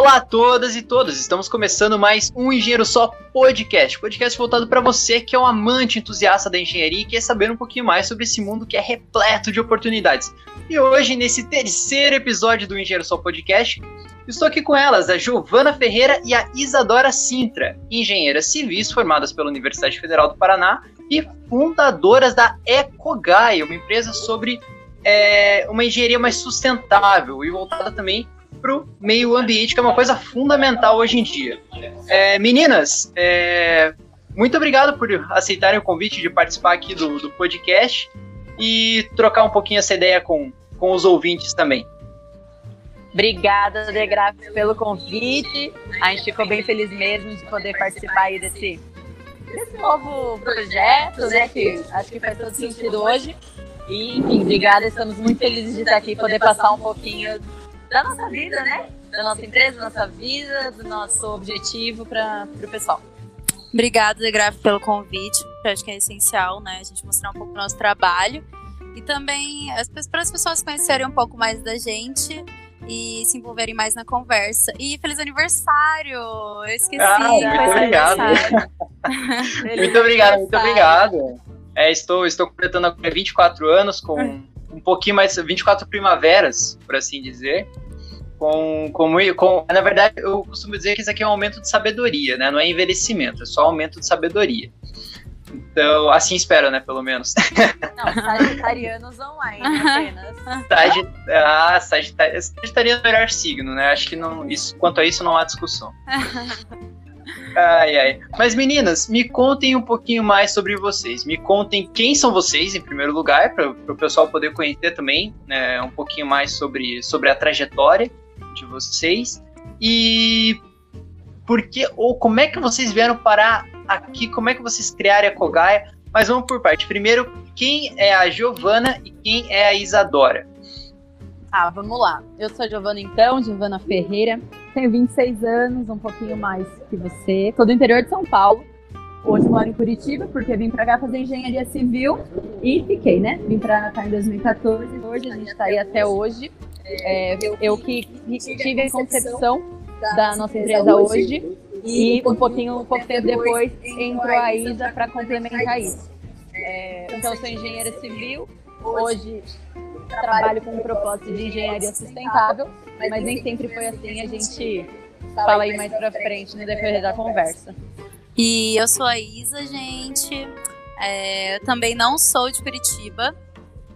Olá a todas e todos, estamos começando mais um Engenheiro Só Podcast, podcast voltado para você que é um amante entusiasta da engenharia e quer saber um pouquinho mais sobre esse mundo que é repleto de oportunidades. E hoje, nesse terceiro episódio do Engenheiro Só Podcast, estou aqui com elas, a Giovana Ferreira e a Isadora Sintra, engenheiras civis formadas pela Universidade Federal do Paraná e fundadoras da Ecogai, uma empresa sobre é, uma engenharia mais sustentável e voltada também para o meio ambiente, que é uma coisa fundamental hoje em dia. É, meninas, é, muito obrigado por aceitarem o convite de participar aqui do, do podcast e trocar um pouquinho essa ideia com, com os ouvintes também. Obrigada, Degraf, pelo convite. A gente ficou bem feliz mesmo de poder participar aí desse, desse novo projeto, né? Que acho que faz todo sentido hoje. E, enfim, obrigada. Estamos muito felizes de estar aqui e poder passar um pouquinho da nossa vida, né? Da nossa empresa, da nossa vida, do nosso objetivo para o pessoal. Obrigada, Degraf, pelo convite. Acho que é essencial, né? A gente mostrar um pouco do nosso trabalho. E também para as pessoas conhecerem um pouco mais da gente e se envolverem mais na conversa. E feliz aniversário! Eu esqueci. Ah, muito obrigado. muito obrigado, muito obrigado. É, estou, estou completando 24 anos com um pouquinho mais, 24 primaveras, por assim dizer. Com, com, com, na verdade, eu costumo dizer que isso aqui é um aumento de sabedoria, né? Não é envelhecimento, é só aumento de sabedoria. Então, assim espero, né? Pelo menos. Não, sagitarianos online apenas. Sagit... Ah, sagitariano, sagitariano é o melhor signo, né? Acho que não, isso, quanto a isso não há discussão. Ai, ai. Mas meninas, me contem um pouquinho mais sobre vocês. Me contem quem são vocês, em primeiro lugar, para o pessoal poder conhecer também né, um pouquinho mais sobre, sobre a trajetória de vocês. E por que, ou como é que vocês vieram parar aqui, como é que vocês criaram a Cogaia. Mas vamos por parte. Primeiro, quem é a Giovana e quem é a Isadora? Ah, vamos lá. Eu sou a Giovana então, Giovana Ferreira. Tenho 26 anos, um pouquinho mais que você. Sou do interior de São Paulo. Hoje moro em Curitiba, porque vim para cá fazer engenharia civil e fiquei, né? Vim para cá em 2014. Hoje a gente está aí até hoje. É, eu que tive a concepção da nossa empresa hoje e um pouquinho, um tempo depois entrou a Isa para complementar isso. É, então, eu sou engenheira civil. Hoje trabalho com um propósito de engenharia sustentável, mas nem sempre foi assim. A gente fala aí mais pra frente no decorrer da conversa. E eu sou a Isa, gente. É, eu também não sou de Curitiba.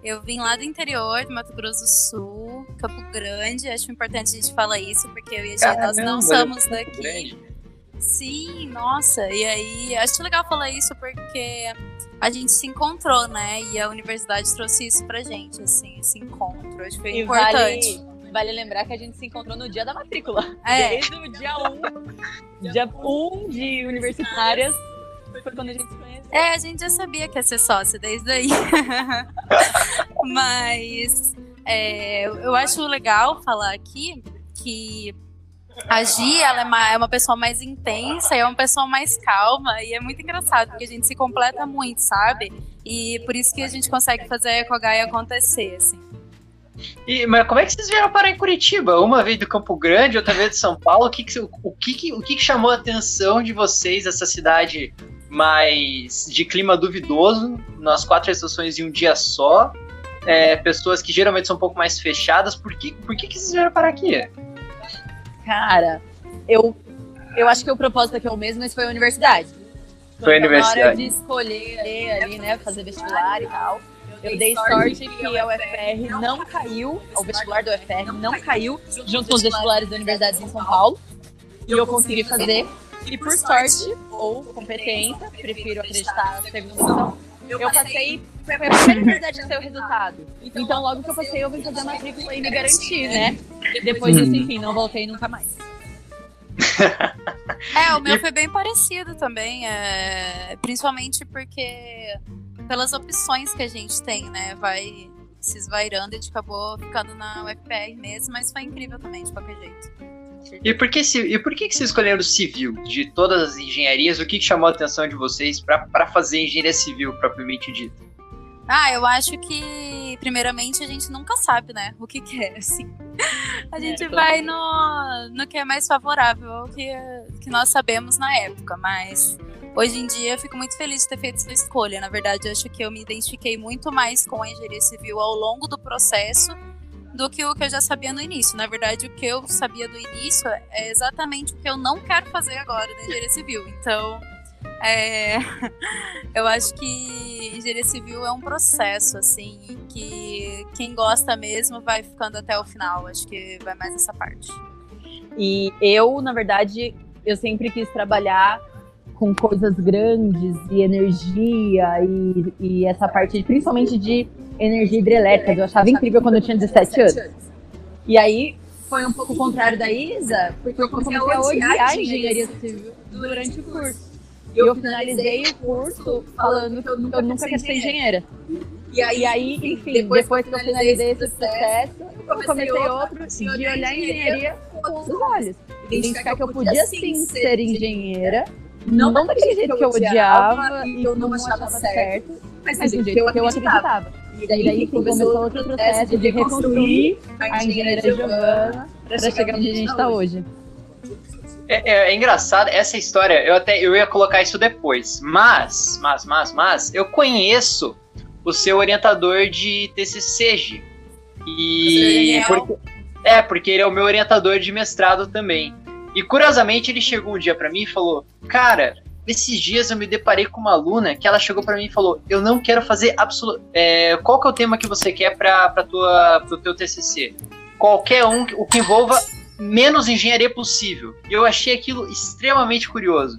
Eu vim lá do interior, de Mato Grosso do Sul, Campo Grande. Acho importante a gente falar isso, porque eu e a gente, nós não somos daqui. Sim, nossa. E aí, acho legal falar isso porque a gente se encontrou, né? E a universidade trouxe isso pra gente, assim, esse encontro. Acho que foi e importante. Vale, vale lembrar que a gente se encontrou no dia da matrícula. É. Desde o dia 1, um, dia 1 um de universitárias, foi quando a gente se conheceu. É, a gente já sabia que ia ser sócia desde aí. Mas é, eu acho legal falar aqui que a Gi, ela é uma, é uma pessoa mais intensa, é uma pessoa mais calma, e é muito engraçado, porque a gente se completa muito, sabe? E por isso que a gente consegue fazer a Ekogai acontecer, assim. E, mas como é que vocês vieram parar em Curitiba? Uma vez do Campo Grande, outra vez de São Paulo. O que, que, o, que, o que, que chamou a atenção de vocês, essa cidade mais de clima duvidoso, nas quatro estações em um dia só? É, pessoas que geralmente são um pouco mais fechadas. Por que, por que, que vocês vieram parar aqui? Cara, eu, eu acho que o propósito aqui é o mesmo, mas foi a universidade. Foi a universidade. Na hora de escolher ali, né, fazer vestibular e tal, eu dei sorte que a UFR não caiu, o vestibular do UFR não caiu, junto com os vestibulares da Universidade em São Paulo, e eu consegui fazer. E por sorte, ou competência, prefiro acreditar na segunda opção, eu passei, foi a primeira universidade a ter o resultado. Então, logo que eu passei, eu vim fazer a matrícula e me garantir, né? Depois disso, enfim, não voltei nunca mais. é, o meu foi bem parecido também, é, principalmente porque pelas opções que a gente tem, né? Vai se esvairando e a gente acabou ficando na UFPR mesmo, mas foi incrível também, de qualquer jeito. E por que, e por que, que vocês escolheram civil? De todas as engenharias, o que, que chamou a atenção de vocês para fazer engenharia civil propriamente dita? Ah, eu acho que primeiramente, a gente nunca sabe, né, o que quer, é, assim. A gente é, vai no, no que é mais favorável ao que, que nós sabemos na época, mas hoje em dia eu fico muito feliz de ter feito essa escolha. Na verdade, eu acho que eu me identifiquei muito mais com a engenharia civil ao longo do processo do que o que eu já sabia no início. Na verdade, o que eu sabia do início é exatamente o que eu não quero fazer agora na engenharia civil. Então, é, eu acho que engenharia civil é um processo, assim, que quem gosta mesmo vai ficando até o final. Acho que vai mais essa parte. E eu, na verdade, eu sempre quis trabalhar com coisas grandes e energia e, e essa parte, principalmente de energia hidrelétrica. Eu achava incrível quando eu tinha 17 anos. E aí foi um pouco o contrário da Isa, porque eu comecei a odiar a engenharia civil durante o curso. E eu finalizei o curso falando que eu nunca, eu nunca quis ser engenheira. E aí, enfim, depois, depois que eu finalizei esse processo, eu comecei outro de olhar a engenharia com os olhos. Identificar que eu podia sim ser engenheira, não, não daquele jeito que eu odiava e eu não achava certo, mas do jeito que eu acreditava. E daí, daí começou outro processo de reconstruir a engenharia Giovana para chegar onde a gente está hoje. É, é, é, engraçado essa história. Eu até eu ia colocar isso depois, mas, mas, mas, mas eu conheço o seu orientador de TCC. E porque, é porque ele é o meu orientador de mestrado também. E curiosamente ele chegou um dia para mim e falou: "Cara, esses dias eu me deparei com uma aluna que ela chegou para mim e falou: "Eu não quero fazer absoluto. É, qual que é o tema que você quer para para tua pro teu TCC? Qualquer um, o que envolva menos engenharia possível". E eu achei aquilo extremamente curioso.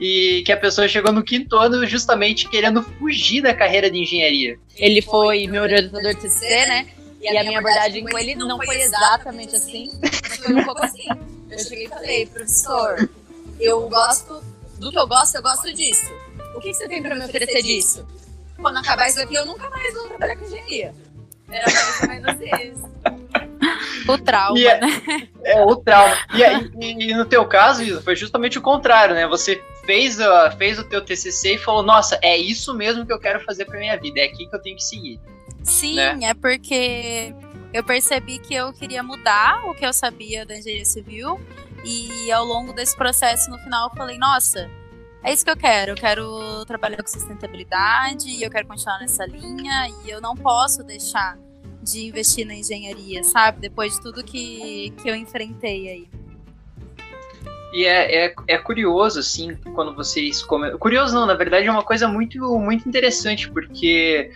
E que a pessoa chegou no quinto ano justamente querendo fugir da carreira de engenharia. Ele foi meu orientador de TCC, né? E a, minha abordagem com ele não foi exatamente assim, mas foi um pouco assim. Eu cheguei e falei, professor, eu gosto do que eu gosto, eu gosto disso. O que, você tem para me oferecer disso? Quando acabar isso aqui, eu nunca mais vou trabalhar com engenharia. Era mais ou menos isso. O trauma, é, né? É, o trauma. E, e, e, no teu caso, Isa, foi justamente o contrário, né? Você fez, uh, fez o teu TCC e falou, nossa, é isso mesmo que eu quero fazer pra minha vida, é aqui que eu tenho que seguir. Sim, né? é porque eu percebi que eu queria mudar o que eu sabia da engenharia civil e ao longo desse processo, no final, eu falei, nossa, é isso que eu quero. Eu quero trabalhar com sustentabilidade e eu quero continuar nessa linha e eu não posso deixar de investir na engenharia, sabe? Depois de tudo que, que eu enfrentei aí. E é, é, é, curioso, assim, quando vocês comentam. Curioso não, na verdade é uma coisa muito, muito interessante, porque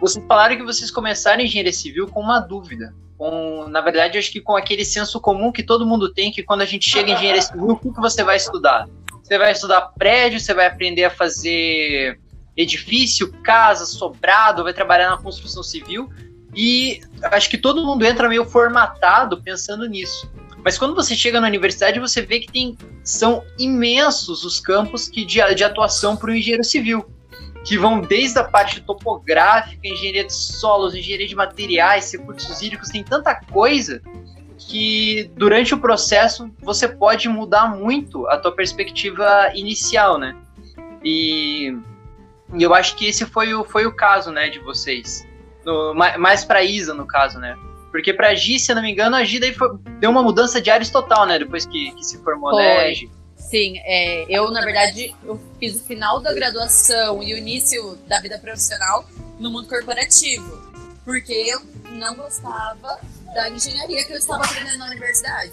vocês falaram que vocês começaram engenharia civil com uma dúvida. Com, na verdade, acho que com aquele senso comum que todo mundo tem, que quando a gente chega em engenharia civil, o que, que você vai estudar? Você vai estudar prédio, você vai aprender a fazer edifício, casa, sobrado, vai trabalhar na construção civil. E acho que todo mundo entra meio formatado pensando nisso. Mas quando você chega na universidade, você vê que tem, são imensos os campos que de, de atuação para o engenheiro civil, que vão desde a parte topográfica, engenharia de solos, engenharia de materiais, recursos hídricos, tem tanta coisa que durante o processo você pode mudar muito a tua perspectiva inicial, né? E, e eu acho que esse foi o, foi o caso, né, de vocês. No, mais para Isa, no caso, né? Porque pra Gi, se eu não me engano, a Gi daí foi, deu uma mudança de áreas total, né? Depois que, que se formou, foi. né, Gi? Sim, é, eu, na verdade, eu fiz o final da graduação e o início da vida profissional no mundo corporativo. Porque eu não gostava da engenharia que eu estava aprendendo na universidade.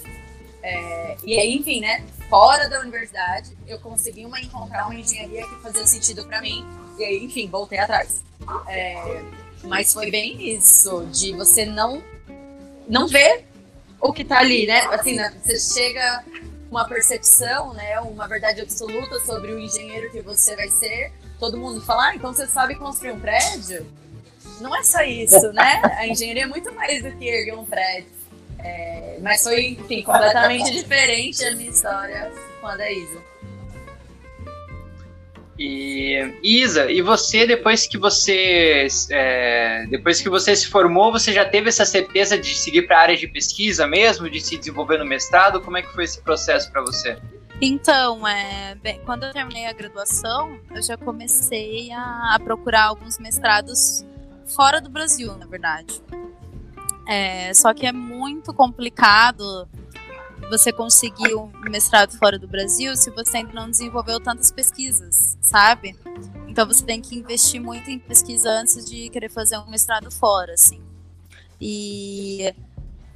É, e aí, enfim, né? Fora da universidade, eu consegui uma, encontrar uma engenharia que fazia sentido para mim. E aí, enfim, voltei atrás. É, mas foi bem isso, de você não não vê o que tá ali, né? Assim, né? você chega uma percepção, né? Uma verdade absoluta sobre o engenheiro que você vai ser. Todo mundo fala, ah, então você sabe construir um prédio? Não é só isso, né? A engenharia é muito mais do que erguer um prédio. É, mas foi, enfim, completamente diferente a minha história com a da Isa. E Isa, e você depois que você é, depois que você se formou, você já teve essa certeza de seguir para a área de pesquisa mesmo, de se desenvolver no mestrado? Como é que foi esse processo para você? Então, é, bem, quando eu terminei a graduação, eu já comecei a, a procurar alguns mestrados fora do Brasil, na verdade. É, só que é muito complicado você conseguir um mestrado fora do Brasil se você ainda não desenvolveu tantas pesquisas, sabe? Então você tem que investir muito em pesquisa antes de querer fazer um mestrado fora, assim. E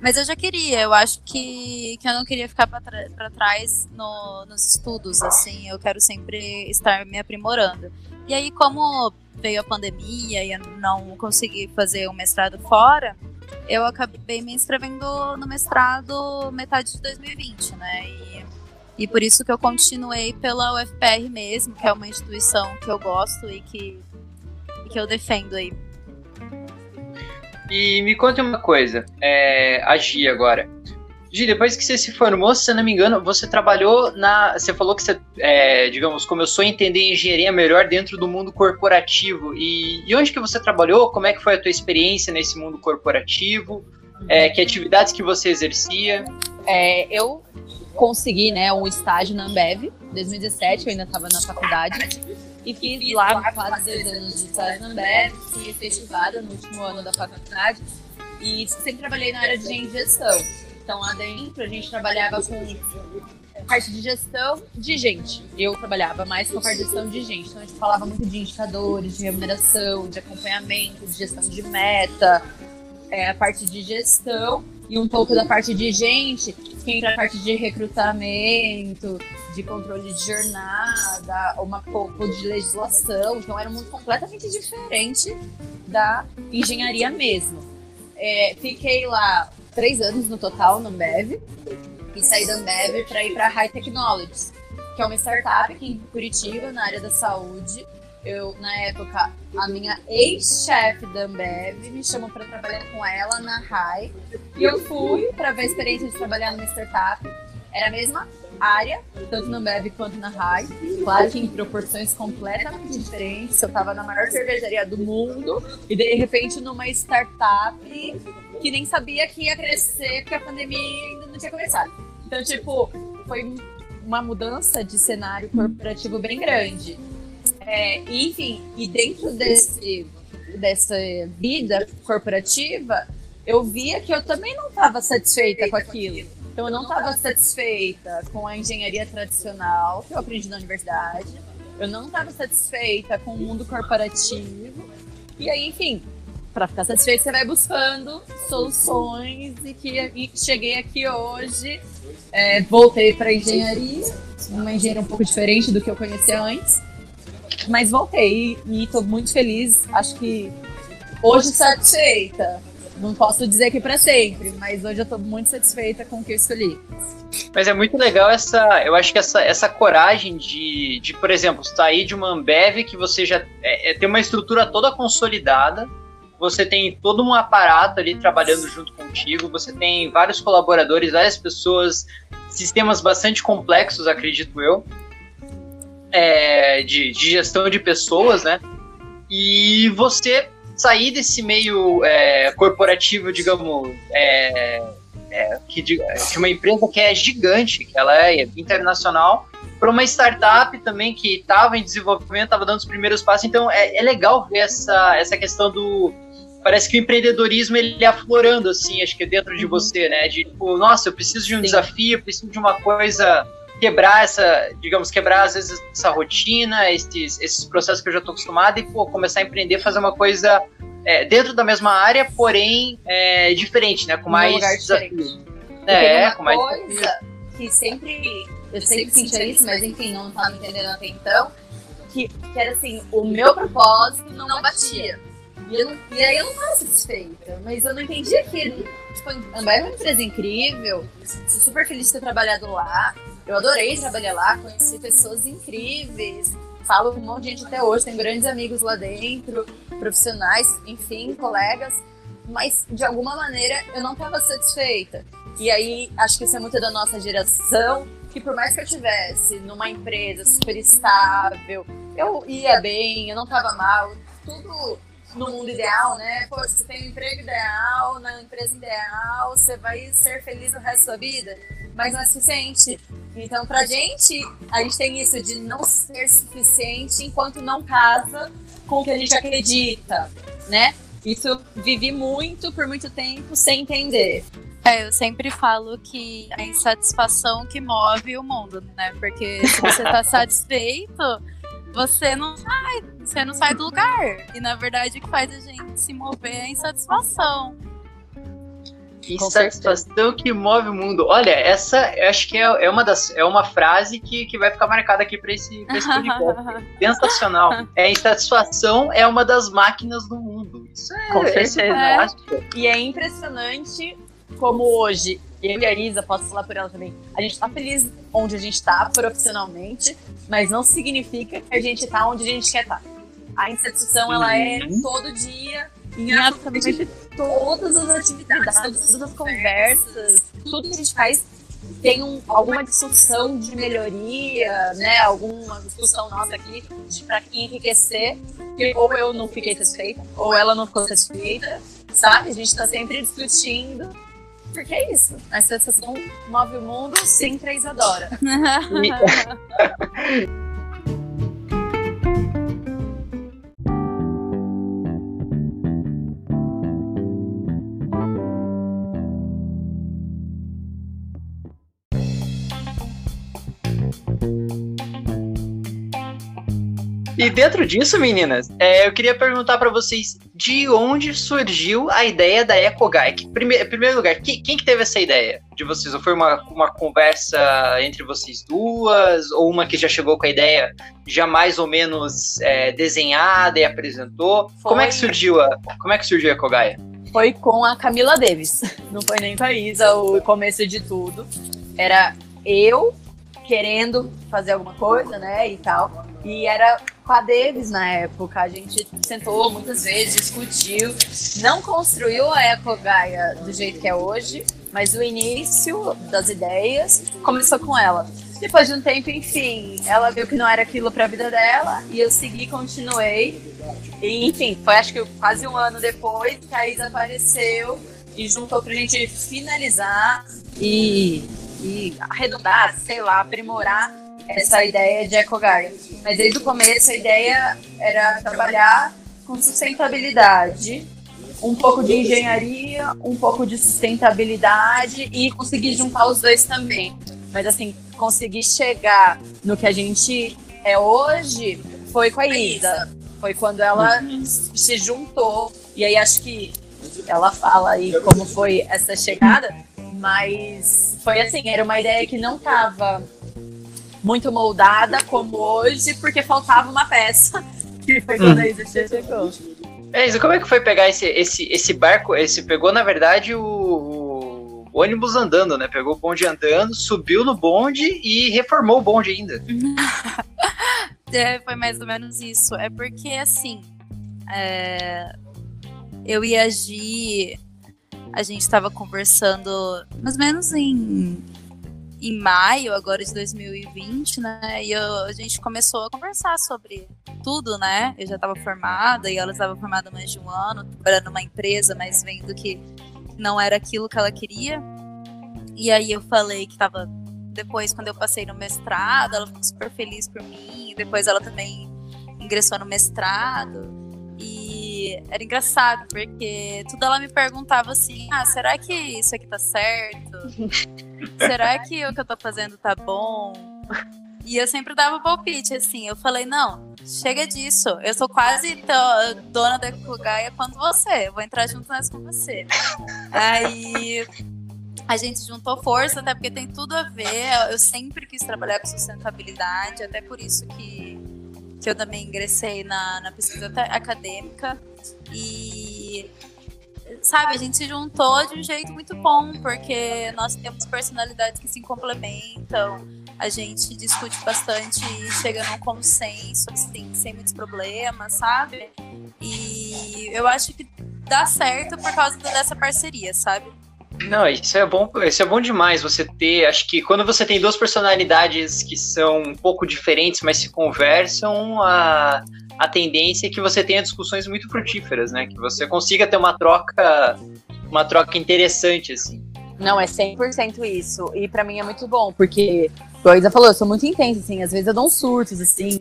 mas eu já queria, eu acho que, que eu não queria ficar para trás no, nos estudos, assim, eu quero sempre estar me aprimorando. E aí, como veio a pandemia e eu não consegui fazer o mestrado fora, eu acabei me inscrevendo no mestrado metade de 2020, né? E, e por isso que eu continuei pela UFPR mesmo, que é uma instituição que eu gosto e que, e que eu defendo aí. E me conta uma coisa, é, agora. Gi, depois que você se formou, se eu não me engano, você trabalhou na. Você falou que você, é, digamos, começou a entender engenharia melhor dentro do mundo corporativo. E, e, onde que você trabalhou? Como é que foi a tua experiência nesse mundo corporativo? É, que atividades que você exercia? É, eu consegui né, um estágio na Ambev, em 2017, eu ainda estava na faculdade. E fiz lá quase dois anos de estágio na Ambev, fui efetivada no último ano da faculdade. E sempre trabalhei na área de gestão. Então lá dentro a gente trabalhava com parte de gestão de gente. Eu trabalhava mais com a parte de gestão de gente. Então a gente falava muito de indicadores, de remuneração, de acompanhamento, de gestão de meta, é, a parte de gestão e um pouco da parte de gente, que entra a parte de recrutamento, de controle de jornada, uma pouco de legislação. Então era um mundo completamente diferente da engenharia mesmo. É, fiquei lá três anos no total na Ambev e saí da Ambev para ir para High Technologies, que é uma startup aqui em Curitiba, na área da saúde. Eu, na época, a minha ex-chefe da Ambev me chamou para trabalhar com ela na High e eu fui para ver a experiência de trabalhar numa startup. Era a mesma área, tanto na Ambev quanto na High. Claro em proporções completamente diferentes. Eu estava na maior cervejaria do mundo e de repente numa startup que nem sabia que ia crescer porque a pandemia ainda não tinha começado. Então, tipo, foi uma mudança de cenário corporativo bem grande. É, enfim, e dentro desse, dessa vida corporativa, eu via que eu também não estava satisfeita com aquilo. Então, eu não estava satisfeita com a engenharia tradicional que eu aprendi na universidade. Eu não estava satisfeita com o mundo corporativo. E aí, enfim, para ficar satisfeito, você vai buscando soluções e que e cheguei aqui hoje, é, voltei para engenharia, uma engenharia um pouco diferente do que eu conhecia antes, mas voltei e estou muito feliz. Acho que hoje satisfeita. Não posso dizer que para sempre, mas hoje eu estou muito satisfeita com o que eu escolhi. Mas é muito legal essa, eu acho que essa, essa coragem de, de, por exemplo, sair de uma Ambev que você já é, é, tem uma estrutura toda consolidada, você tem todo um aparato ali trabalhando junto contigo, você tem vários colaboradores, várias pessoas, sistemas bastante complexos, acredito eu, é, de, de, gestão de pessoas, né? E você sair desse meio é, corporativo, digamos, é, é que, de, de uma empresa que é gigante, que ela é internacional, para uma startup também que estava em desenvolvimento, estava dando os primeiros passos. Então é, é legal ver essa, essa questão do, parece que o empreendedorismo ele é aflorando assim, acho que dentro de uhum. você, né? De tipo, nossa, eu preciso de um Sim. desafio, preciso de uma coisa quebrar essa, digamos, quebrar às vezes essa rotina, esses, esses processos que eu já estou acostumado e pô, começar a empreender, fazer uma coisa é, dentro da mesma área, porém é, diferente, né? Com mais lugar desafios. É, com mais coisa que sempre eu sempre sentia isso, mas enfim, não estava entendendo até então, que, que era assim, o meu propósito não batia. E, eu, e aí eu não estava satisfeita, mas eu não entendia que tipo, a Ambai é uma empresa incrível, sou super feliz de ter trabalhado lá, eu adorei trabalhar lá, conheci pessoas incríveis, falo com um monte de gente até hoje, tenho grandes amigos lá dentro, profissionais, enfim, colegas, mas de alguma maneira eu não estava satisfeita. E aí acho que isso é muito da nossa geração, que por mais que eu tivesse numa empresa super estável, eu ia bem, eu não estava mal, tudo no mundo ideal, né? Pô, você tem um emprego ideal, na empresa ideal, você vai ser feliz o resto da sua vida, mas não é suficiente. Então, pra gente, a gente tem isso de não ser suficiente enquanto não casa com o que a gente acredita, né? Isso eu vivi muito por muito tempo sem entender. É, eu sempre falo que a insatisfação que move o mundo, né? Porque se você tá satisfeito, você não sai, você não sai do lugar. E na verdade o que faz a gente se mover é a insatisfação. Insatisfação que move o mundo. Olha, essa eu acho que é, é, uma, das, é uma frase que, que vai ficar marcada aqui para esse, pra esse podcast. Sensacional. É, insatisfação é uma das máquinas do mundo. Isso é, Com certeza. É. E é impressionante como hoje, eu e a Isa, posso falar por ela também, a gente tá feliz onde a gente tá profissionalmente, mas não significa que a gente tá onde a gente quer estar. Tá. A insatisfação, ela é todo dia, em absolutamente todas as atividades, todas as conversas, tudo que a gente faz tem um, alguma discussão de melhoria, né? Alguma discussão nossa aqui para enriquecer, que ou eu não fiquei satisfeita, ou ela não ficou satisfeita, sabe? A gente está sempre discutindo porque é isso. A sensação move o mundo, sim, três adora. dentro disso, meninas, é, eu queria perguntar para vocês de onde surgiu a ideia da EcoGuy. Primeiro, em primeiro lugar, quem, quem que teve essa ideia de vocês? Ou foi uma, uma conversa entre vocês duas? Ou uma que já chegou com a ideia já mais ou menos é, desenhada e apresentou? Foi. Como é que surgiu a, como é que surgiu a EcoGuy? Foi com a Camila Davis. Não foi nem com a Isa o começo de tudo. Era eu querendo fazer alguma coisa, né, e tal. E era com a Davis na época. A gente sentou muitas vezes, discutiu, não construiu a Eco Gaia do jeito que é hoje, mas o início das ideias começou com ela. Depois de um tempo, enfim, ela viu que não era aquilo para a vida dela e eu segui, continuei. E, enfim, foi acho que quase um ano depois que a Isa apareceu e juntou pra gente finalizar e, e arredondar, sei lá, aprimorar essa ideia de EcoGuy. Mas desde o começo a ideia era trabalhar com sustentabilidade, um pouco de engenharia, um pouco de sustentabilidade e conseguir juntar os dois também. Mas assim, conseguir chegar no que a gente é hoje foi com a Isa. Foi quando ela se juntou. E aí acho que ela fala aí como foi essa chegada, mas foi assim, era uma ideia que não estava muito moldada como hoje, porque faltava uma peça. Que foi quando a Isa chegou. É, Isa, como é que foi pegar esse, esse, esse barco? Esse pegou, na verdade, o, o ônibus andando, né? Pegou o bonde andando, subiu no bonde e reformou o bonde ainda. é, foi mais ou menos isso. É porque, assim, é, eu e a Gi, a gente estava conversando mais ou menos em em maio agora de 2020, né? E eu, a gente começou a conversar sobre tudo, né? Eu já estava formada e ela estava formada mais de um ano, trabalhando numa empresa, mas vendo que não era aquilo que ela queria. E aí eu falei que estava depois quando eu passei no mestrado, ela ficou super feliz por mim. Depois ela também ingressou no mestrado era engraçado, porque tudo ela me perguntava assim: ah, será que isso aqui tá certo? será que o que eu tô fazendo tá bom? E eu sempre dava palpite, assim. Eu falei: não, chega disso. Eu sou quase dona da Kugaia quanto você. Eu vou entrar junto nessa com você. Aí a gente juntou força, até porque tem tudo a ver. Eu sempre quis trabalhar com sustentabilidade, até por isso que que eu também ingressei na, na pesquisa acadêmica. E sabe, a gente se juntou de um jeito muito bom, porque nós temos personalidades que se complementam, a gente discute bastante e chega num consenso, assim, sem muitos problemas, sabe? E eu acho que dá certo por causa dessa parceria, sabe? Não, isso é bom, isso é bom demais você ter. Acho que quando você tem duas personalidades que são um pouco diferentes, mas se conversam, a, a tendência é que você tenha discussões muito frutíferas, né? Que você consiga ter uma troca, uma troca interessante, assim. Não, é 100% isso. E para mim é muito bom, porque, como a Isa falou, eu sou muito intensa, assim. Às vezes eu dou uns surtos, assim.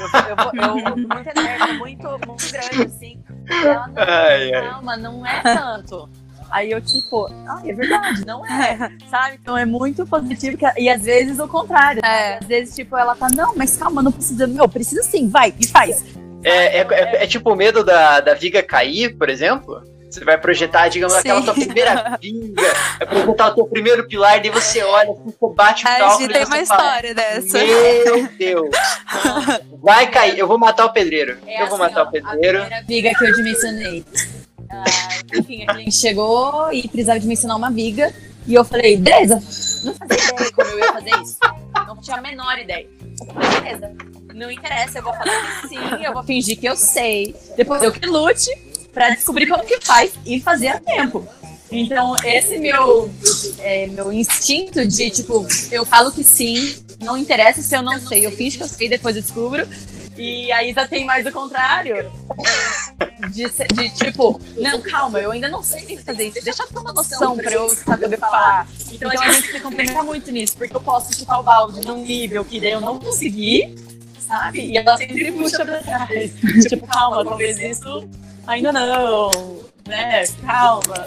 eu, eu, eu, eu muito enérgica, muito, muito grande, assim. Ela, não, ai, calma, ai. não é tanto. Aí eu, tipo, ah, é verdade, não é. Sabe? Então é muito positivo. Que, e às vezes o contrário. É. Às vezes, tipo, ela tá, não, mas calma, não precisa. Meu, precisa sim, vai, e faz. É, é, é, é tipo o medo da, da viga cair, por exemplo? Você vai projetar, digamos, Sim. aquela tua primeira viga, vai projetar o teu primeiro pilar, daí você olha, você bate o cálculo. tem uma história dessa. Meu Deus. Vai cair, eu vou matar o pedreiro. É eu vou assim, matar ó, o pedreiro. A primeira viga que eu dimensionei. Ah, enfim, a gente chegou e precisava dimensionar uma viga. E eu falei, beleza, não fazia ideia como eu ia fazer isso. Não tinha a menor ideia. beleza, não interessa, eu vou falar que sim, eu vou fingir que eu sei. Depois eu que lute para descobrir como que faz e fazer a tempo. Então, esse meu, é, meu instinto de, tipo, eu falo que sim, não interessa se eu não sei, eu finge que eu sei, depois eu descubro. E a Isa tem mais o contrário. De, de, tipo, não, calma, eu ainda não sei fazer isso. Deixa eu ter uma noção pra eu saber falar. Então a gente se complementa muito nisso, porque eu posso chutar o balde num nível que eu não consegui, sabe? E ela sempre puxa pra trás. tipo, calma, talvez isso ainda não, né? Calma.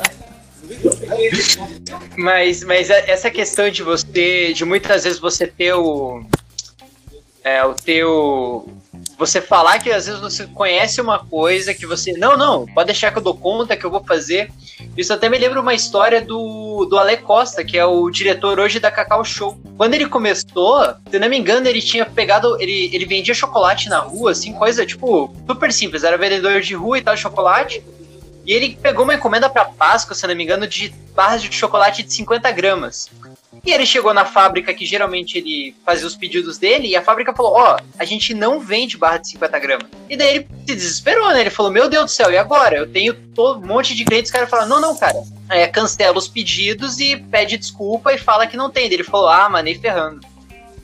Mas, mas é, essa questão de você, de muitas vezes você ter o, é, o teu, você falar que às vezes você conhece uma coisa que você, não, não, pode deixar que eu dou conta, que eu vou fazer. Isso até me lembra uma história do, do Ale Costa, que é o diretor hoje da Cacau Show. Quando ele começou, se não me engano, ele tinha pegado, ele, ele vendia chocolate na rua, assim, coisa, tipo, super simples, era vendedor de rua e tal, chocolate. E ele pegou uma encomenda para Páscoa, se não me engano, de barras de chocolate de 50 gramas. E ele chegou na fábrica que geralmente ele fazia os pedidos dele, e a fábrica falou: Ó, oh, a gente não vende barra de 50 gramas. E daí ele se desesperou, né? Ele falou: Meu Deus do céu, e agora? Eu tenho todo, um monte de clientes, os caras falaram: Não, não, cara. É, cancela os pedidos e pede desculpa e fala que não tem. Daí ele falou: Ah, mas nem ferrando.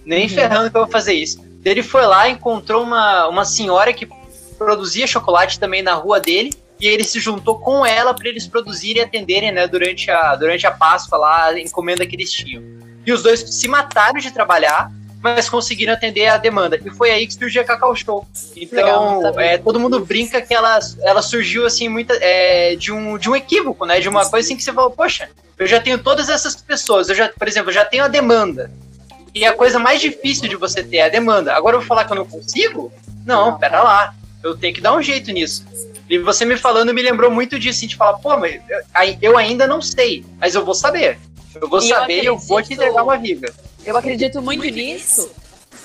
Nem uhum. ferrando que eu vou fazer isso. Daí ele foi lá, encontrou uma, uma senhora que produzia chocolate também na rua dele e ele se juntou com ela para eles produzirem e atenderem, né, durante a, durante a Páscoa lá, a encomenda que eles tinham. E os dois se mataram de trabalhar, mas conseguiram atender a demanda. E foi aí que surgiu a Cacau Show. Então, Legal, é, todo mundo brinca que ela, ela surgiu assim muita, é, de, um, de um equívoco, né? De uma coisa assim que você falou, poxa, eu já tenho todas essas pessoas, eu já, por exemplo, eu já tenho a demanda. E a coisa mais difícil de você ter é a demanda. Agora eu vou falar que eu não consigo? Não, pera lá. Eu tenho que dar um jeito nisso. E você me falando me lembrou muito disso, assim, de falar, pô, mas eu, eu ainda não sei, mas eu vou saber. Eu vou e saber e eu, eu vou te entregar uma viga. Eu acredito muito, muito nisso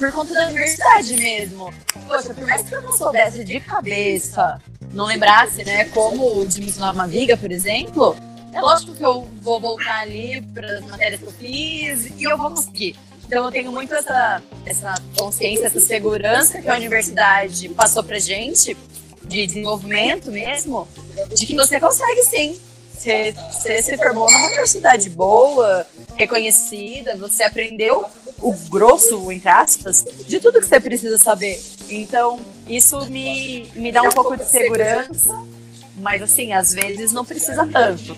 por conta da universidade mesmo. Poxa, por mais que eu não soubesse de cabeça, não lembrasse, né, como dimensionar uma viga, por exemplo, é lógico que eu vou voltar ali para as matérias que eu fiz e eu vou conseguir. Então eu tenho muito essa, essa consciência, essa segurança que a universidade passou pra gente de desenvolvimento mesmo, de que você consegue sim. Você, você se formou numa universidade boa, reconhecida, você aprendeu o grosso, entre aspas, de tudo que você precisa saber. Então, isso me, me dá um pouco de segurança, mas assim, às vezes não precisa tanto.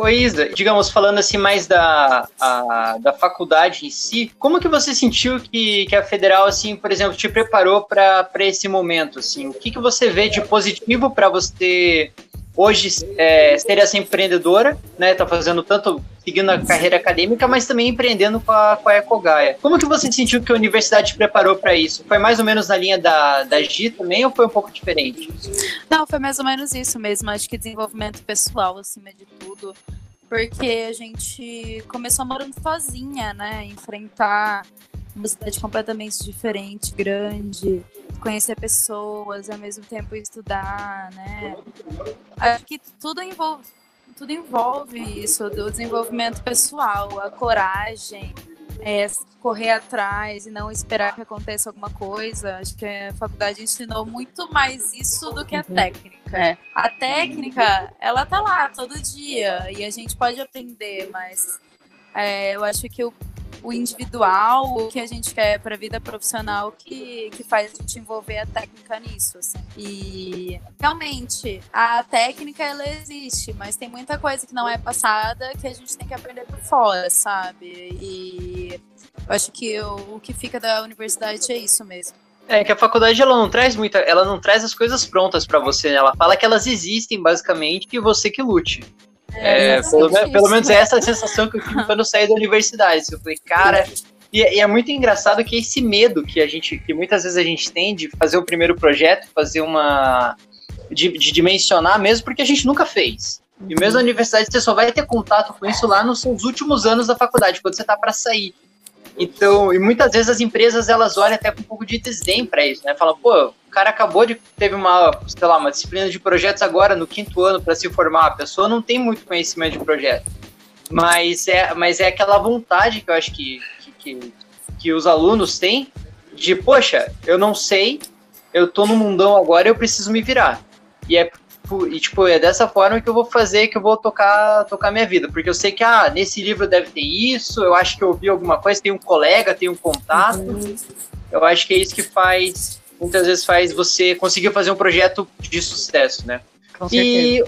Ô Isa, digamos, falando assim mais da, a, da faculdade em si, como que você sentiu que, que a Federal, assim, por exemplo, te preparou para esse momento, assim? O que, que você vê de positivo para você hoje é, ser essa empreendedora, né? Tá fazendo tanto seguindo a carreira acadêmica, mas também empreendendo com a, com a Ecogaia. Como que você sentiu que a universidade te preparou para isso? Foi mais ou menos na linha da, da Gi também ou foi um pouco diferente? Não, foi mais ou menos isso mesmo. Acho que desenvolvimento pessoal acima de tudo. Porque a gente começou morando sozinha, né? Enfrentar uma cidade completamente diferente, grande, conhecer pessoas, ao mesmo tempo estudar, né? Acho que tudo envolve tudo envolve isso, do desenvolvimento pessoal, a coragem, é, correr atrás e não esperar que aconteça alguma coisa. Acho que a faculdade ensinou muito mais isso do que a uhum. técnica. É. A técnica, ela tá lá todo dia e a gente pode aprender, mas é, eu acho que o o individual, o que a gente quer para a vida profissional que, que faz a gente envolver a técnica nisso. Assim. E realmente, a técnica ela existe, mas tem muita coisa que não é passada que a gente tem que aprender por fora, sabe? E eu acho que o, o que fica da universidade é isso mesmo. É que a faculdade ela não traz muita, ela não traz as coisas prontas para você, né? Ela fala que elas existem basicamente e você que lute. É, é pelo, pelo, menos é essa a sensação que eu tive quando eu saí da universidade. Eu falei, cara, e, e, é muito engraçado que esse medo que a gente, que muitas vezes a gente tem de fazer o primeiro projeto, fazer uma, de, de dimensionar mesmo, porque a gente nunca fez. E mesmo na universidade você só vai ter contato com isso lá nos seus últimos anos da faculdade, quando você tá para sair. Então, e muitas vezes as empresas elas olham até com um pouco de desdém para isso, né? Falam, pô, o cara acabou de teve uma, sei lá, uma disciplina de projetos agora no quinto ano para se formar, a pessoa não tem muito conhecimento de projeto. Mas é, mas é aquela vontade que eu acho que, que, que, que os alunos têm de, poxa, eu não sei, eu tô no mundão agora, eu preciso me virar. E é e tipo, é dessa forma que eu vou fazer, que eu vou tocar, tocar minha vida. Porque eu sei que, ah, nesse livro deve ter isso, eu acho que eu ouvi alguma coisa, tem um colega, tem um contato. Uhum. Eu acho que é isso que faz, muitas vezes faz você conseguir fazer um projeto de sucesso, né? Com e,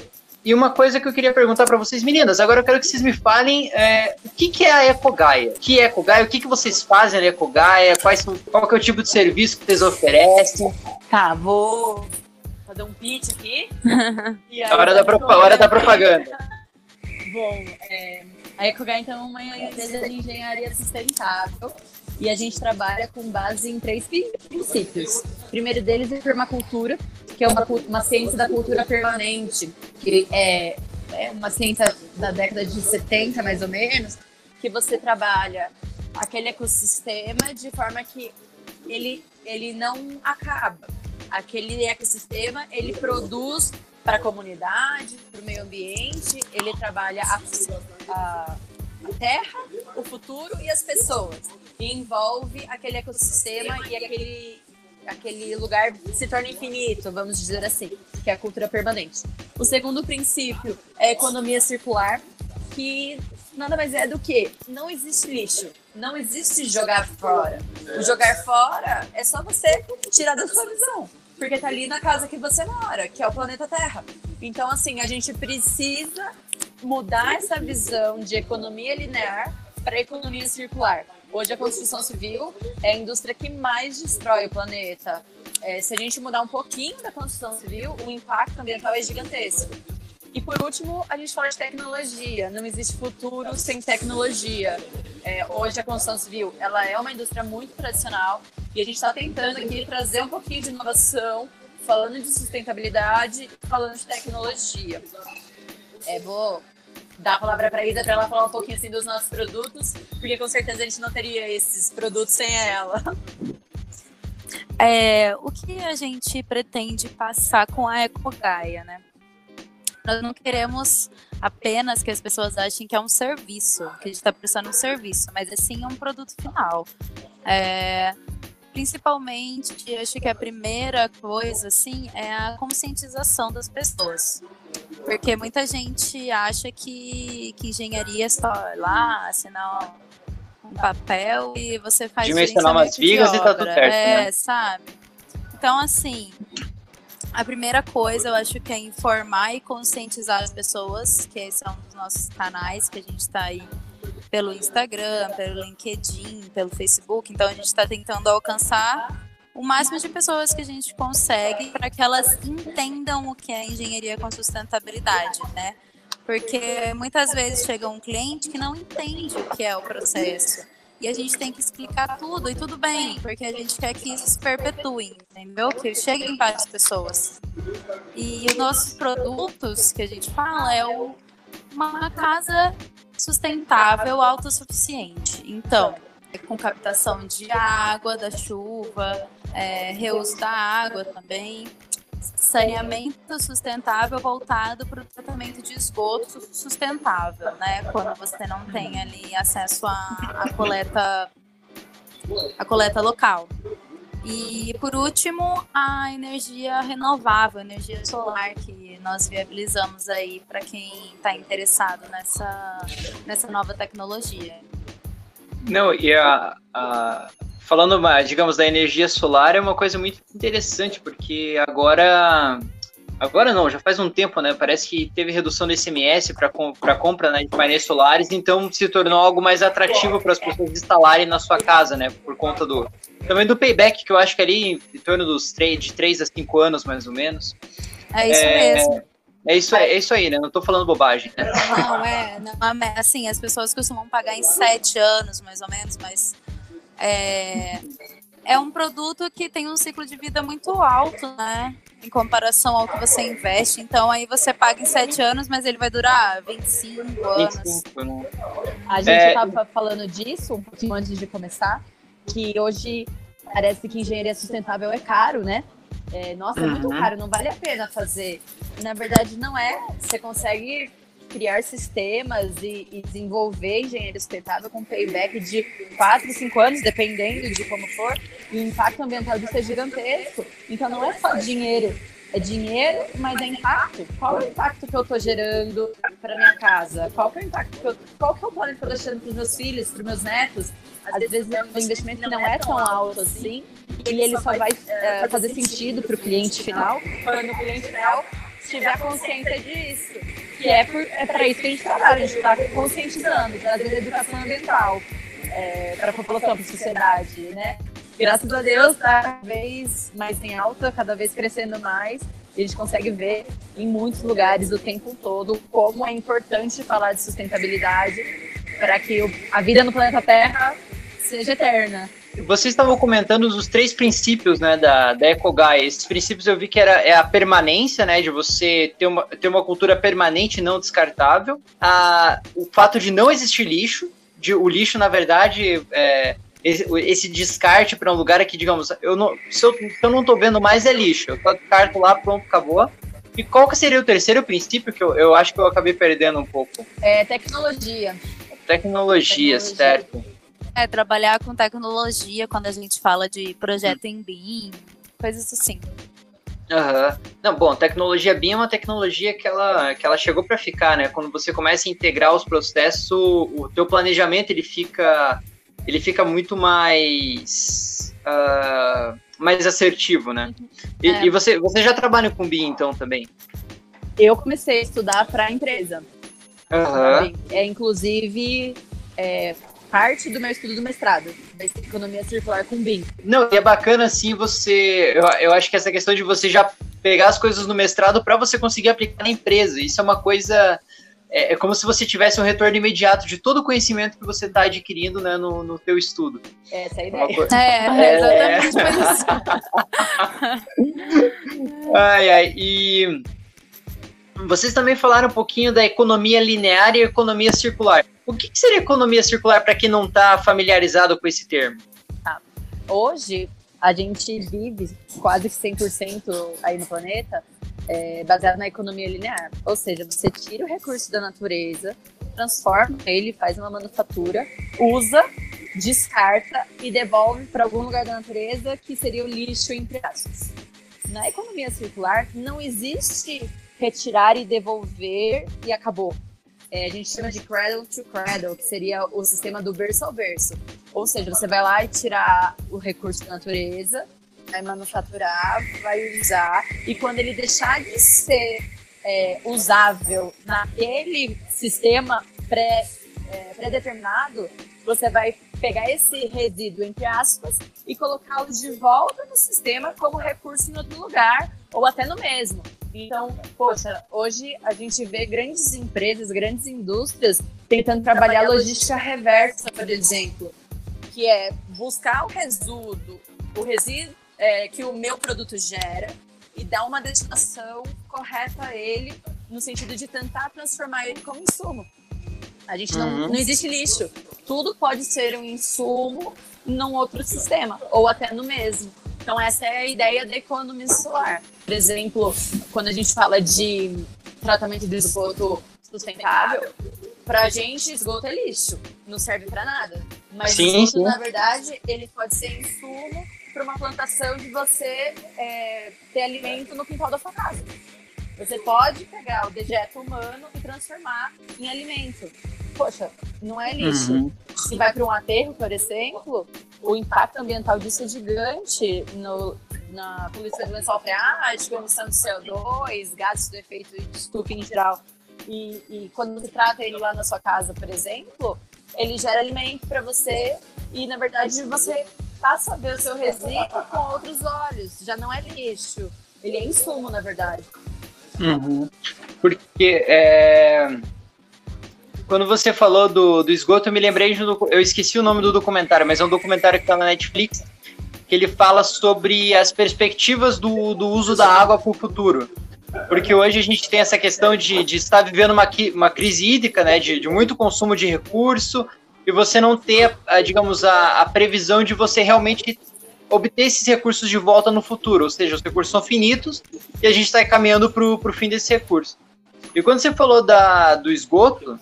e uma coisa que eu queria perguntar para vocês, meninas, agora eu quero que vocês me falem é, o que, que é a Ecogaia? O que é a Ecogaia? O que, que vocês fazem na Ecogaia? Quais qual que é o tipo de serviço que vocês oferecem? Tá, vou fazer um pitch aqui. e aí, hora, da pro, hora da propaganda. Bom, é, a EcoGá então é uma empresa de engenharia sustentável e a gente trabalha com base em três princípios. O primeiro deles é permacultura, que é uma, uma ciência da cultura permanente, que é, é uma ciência da década de 70, mais ou menos, que você trabalha aquele ecossistema de forma que ele, ele não acaba aquele ecossistema ele produz para a comunidade, para o meio ambiente, ele trabalha a, a, a, terra, o futuro e as pessoas. E envolve aquele ecossistema e aquele, aquele lugar se torna infinito, vamos dizer assim, que é a cultura permanente. O segundo princípio é a economia circular, que nada mais é do que não existe lixo, não existe jogar fora. O jogar fora é só você tirar da sua visão porque tá ali na casa que você mora, que é o planeta Terra. Então, assim, a gente precisa mudar essa visão de economia linear para economia circular. Hoje a construção civil é a indústria que mais destrói o planeta. É, se a gente mudar um pouquinho da construção civil, o impacto ambiental é gigantesco. E por último, a gente fala de tecnologia. Não existe futuro sem tecnologia. É, hoje a construção civil ela é uma indústria muito tradicional e a gente está tentando aqui trazer um pouquinho de inovação, falando de sustentabilidade, falando de tecnologia. É, vou dar a palavra para a Isa para ela falar um pouquinho assim dos nossos produtos, porque com certeza a gente não teria esses produtos sem ela. É, o que a gente pretende passar com a EcoGaia, né? Nós não queremos apenas que as pessoas achem que é um serviço, que a gente está prestando um serviço, mas é sim um produto final. É, principalmente, acho que a primeira coisa, assim, é a conscientização das pessoas. Porque muita gente acha que, que engenharia é só ir lá, assinar um papel e você faz Dimensionar umas vigas e tá tudo certo, É, né? sabe? Então, assim, a primeira coisa, eu acho que é informar e conscientizar as pessoas, que são os nossos canais, que a gente está aí pelo Instagram, pelo LinkedIn, pelo Facebook. Então, a gente está tentando alcançar o máximo de pessoas que a gente consegue para que elas entendam o que é engenharia com sustentabilidade, né? Porque muitas vezes chega um cliente que não entende o que é o processo e a gente tem que explicar tudo, e tudo bem, porque a gente quer que isso se perpetue, entendeu? Que cheguem várias pessoas. E os nossos produtos que a gente fala é uma casa sustentável, autossuficiente. Então, é com captação de água, da chuva, é, reuso da água também saneamento sustentável voltado para o tratamento de esgoto sustentável, né? Quando você não tem ali acesso à, à coleta a coleta local. E por último, a energia renovável, a energia solar que nós viabilizamos aí para quem está interessado nessa, nessa nova tecnologia. Não, e a, a, falando, digamos, da energia solar é uma coisa muito interessante, porque agora Agora não, já faz um tempo, né? Parece que teve redução do ICMS para compra né, de painéis solares, então se tornou algo mais atrativo para as pessoas instalarem na sua casa, né? Por conta do. Também do payback, que eu acho que ali em torno dos 3, de 3 a 5 anos, mais ou menos. É isso é, mesmo. É isso, é, é isso aí, né? Não tô falando bobagem. Né? Não, é. Não, é, assim, as pessoas costumam pagar em 7 anos, mais ou menos, mas. É, é um produto que tem um ciclo de vida muito alto, né? Em comparação ao que você investe. Então aí você paga em 7 anos, mas ele vai durar 25 anos. 25, né? A gente é... estava falando disso um pouquinho antes de começar, que hoje parece que engenharia sustentável é caro, né? É, nossa, é muito uhum. caro, não vale a pena fazer. Na verdade, não é. Você consegue criar sistemas e, e, desenvolver engenharia sustentável com payback de 4, 5 anos, dependendo de como for, e o impacto ambiental disso é gigantesco. Então não é só dinheiro, é dinheiro, mas é impacto. Qual é o impacto que eu estou gerando para minha casa? Qual é o impacto que eu, qual que é o plano que eu estou deixando para os meus filhos, para os meus netos? Às vezes é um investimento que não é tão alto assim, e ele só vai uh, fazer sentido para o cliente final quando o cliente final estiver consciente disso. Que é, é para isso que a gente trabalha, a gente está conscientizando, trazendo educação ambiental é, para a população, para a sociedade, né? Graças a Deus, tá cada vez mais em alta, cada vez crescendo mais. E a gente consegue ver em muitos lugares o tempo todo como é importante falar de sustentabilidade para que a vida no planeta Terra seja eterna. Vocês estavam comentando os três princípios né, da, da EcoGai. Esses princípios eu vi que era é a permanência, né? De você ter uma, ter uma cultura permanente e não descartável. A, o fato de não existir lixo. De, o lixo, na verdade, é, esse, esse, descarte para um lugar que, digamos, eu não, se, eu, se eu não estou vendo mais é lixo. Eu só descarto lá, pronto, acabou. E qual que seria o terceiro princípio que eu, eu acho que eu acabei perdendo um pouco? É tecnologia. Tecnologia, tecnologia. certo. É, trabalhar com tecnologia quando a gente fala de projeto em BIM, coisas assim. Uhum. Não, bom, tecnologia BIM é uma tecnologia que ela, que ela chegou para ficar, né? Quando você começa a integrar os processos, o teu planejamento ele fica, ele fica muito mais, uh, mais assertivo, né? E, é. e, você, você já trabalha com BIM então também? Eu comecei a estudar para a empresa. Uhum. É, inclusive, é, parte do meu estudo do mestrado, da economia circular com BIM. Não, e é bacana assim você. Eu, eu acho que essa questão de você já pegar as coisas no mestrado para você conseguir aplicar na empresa. Isso é uma coisa. É, é, como se você tivesse um retorno imediato de todo o conhecimento que você está adquirindo né, no, no teu estudo. Essa é a ideia. Coisa... É, é, exatamente. É. ai, ai, e vocês também falaram um pouquinho da economia linear e economia circular. O que, seria economia circular para quem não está familiarizado com esse termo? Tá. Hoje, a gente vive quase 100% aí no planeta é, baseado na economia linear. Ou seja, você tira o recurso da natureza, transforma ele, faz uma manufatura, usa, descarta e devolve para algum lugar da natureza que seria o lixo entre aspas. Na economia circular não existe retirar e devolver e acabou. É, a gente chama de cradle to cradle, que seria o sistema do berço ao berço. Ou seja, você vai lá e tirar o recurso da natureza, vai manufaturar, vai usar, e quando ele deixar de ser é, usável naquele sistema pré, é, pré-determinado, você vai pegar esse resíduo, entre aspas, e colocá-lo de volta no sistema como recurso em outro lugar, ou até no mesmo. Então, poxa, hoje a gente vê grandes empresas, grandes indústrias tentando trabalhar logística reversa, por exemplo, que é buscar o resíduo, o resíduo é, que o meu produto gera e dar uma destinação correta a ele, no sentido de tentar transformar ele como insumo. A gente não, uhum. não existe lixo. Tudo pode ser um insumo num outro sistema, ou até no mesmo. Então, essa é a ideia da economia solar. Por exemplo, quando a gente fala de tratamento de esgoto sustentável, para a gente, esgoto é lixo, não serve para nada. Mas sim, esgoto, sim. na verdade, ele pode ser insumo para uma plantação de você é, ter alimento no quintal da sua casa. Você pode pegar o dejeto humano e transformar em alimento. Poxa, não é lixo. Uhum. Se vai para um aterro, por exemplo, o impacto ambiental disso é gigante no, na poluição do lençol freático, emissão de CO2, gases do efeito de estufa em geral. E, e quando você trata ele lá na sua casa, por exemplo, ele gera alimento para você e, na verdade, você passa a ver o seu resíduo com outros olhos. Já não é lixo, ele é insumo, na verdade. Uhum. Porque é... quando você falou do, do esgoto, eu me lembrei de um, eu esqueci o nome do documentário, mas é um documentário que está na Netflix que ele fala sobre as perspectivas do, do uso da água para o futuro. Porque hoje a gente tem essa questão de, de estar vivendo uma, uma crise hídrica, né, de, de muito consumo de recurso, e você não ter, digamos, a, a previsão de você realmente obter esses recursos de volta no futuro, ou seja, os recursos são finitos e a gente está caminhando para o fim desse recurso. E quando você falou da, do esgoto,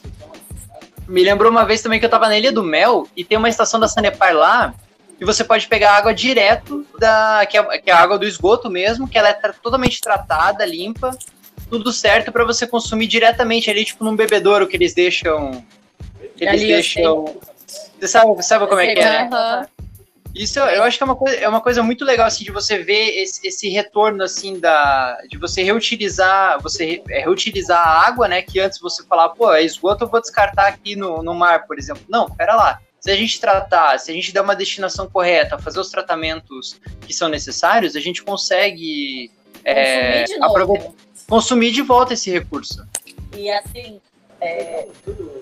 me lembrou uma vez também que eu estava na Ilha do Mel e tem uma estação da Sanepar lá e você pode pegar água direto da que é, que é a água do esgoto mesmo, que ela é tra totalmente tratada, limpa, tudo certo para você consumir diretamente ali, tipo num bebedouro que eles deixam. Que eles deixam. Você sabe, sabe como é que é, né? Isso eu acho que é uma coisa, é uma coisa muito legal assim de você ver esse, esse retorno assim da de você reutilizar, você é, reutilizar a água, né, que antes você falava, pô, é esgoto eu vou descartar aqui no, no mar, por exemplo. Não, pera lá. Se a gente tratar, se a gente der uma destinação correta, fazer os tratamentos que são necessários, a gente consegue é, consumir, de consumir de volta esse recurso. E assim, é,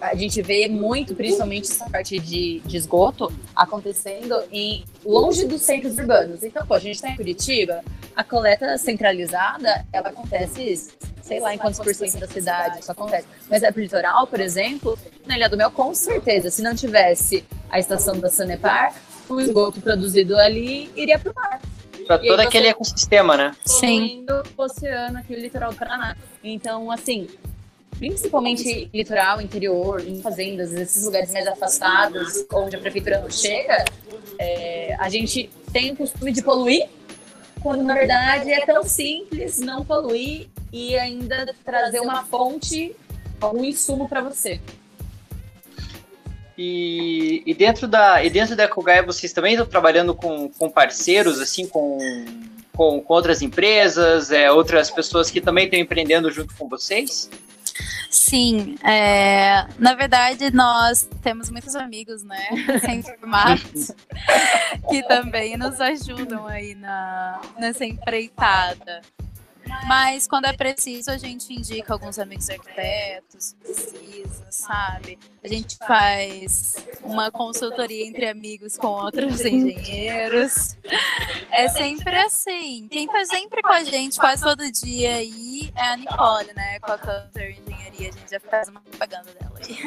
a gente vê muito, principalmente essa parte de, de, esgoto, acontecendo em longe dos centros urbanos. Então, pô, a gente está em Curitiba, a coleta centralizada, ela acontece, sei lá em quantos por cento da cidade isso acontece. Mas é pro litoral, por exemplo, na Ilha do Mel, com certeza, se não tivesse a estação da Sanepar, o esgoto produzido ali iria pro mar. Para todo aquele ecossistema, né? Sim. O oceano aqui, o litoral do Paraná. Então, assim, principalmente litoral, interior, em fazendas, esses lugares mais afastados, onde a prefeitura não chega, é, a gente tem o costume de poluir, quando na verdade é tão simples não poluir e ainda trazer uma fonte, algum insumo para você. E, e, dentro da e dentro da Ecogaia vocês também estão trabalhando com, com parceiros, assim, com, com, com outras empresas, é, outras pessoas que também estão empreendendo junto com vocês? Sim, é, na verdade nós temos muitos amigos, né, recém-formados, que também nos ajudam aí na, nessa empreitada. Mas quando é preciso, a gente indica alguns amigos arquitetos, precisa, sabe? A gente faz uma consultoria entre amigos com outros engenheiros. É sempre assim. Quem tá sempre com a gente quase todo dia aí é a Nicole, né? Com a Cantor Engenharia. A gente já faz uma propaganda dela aí.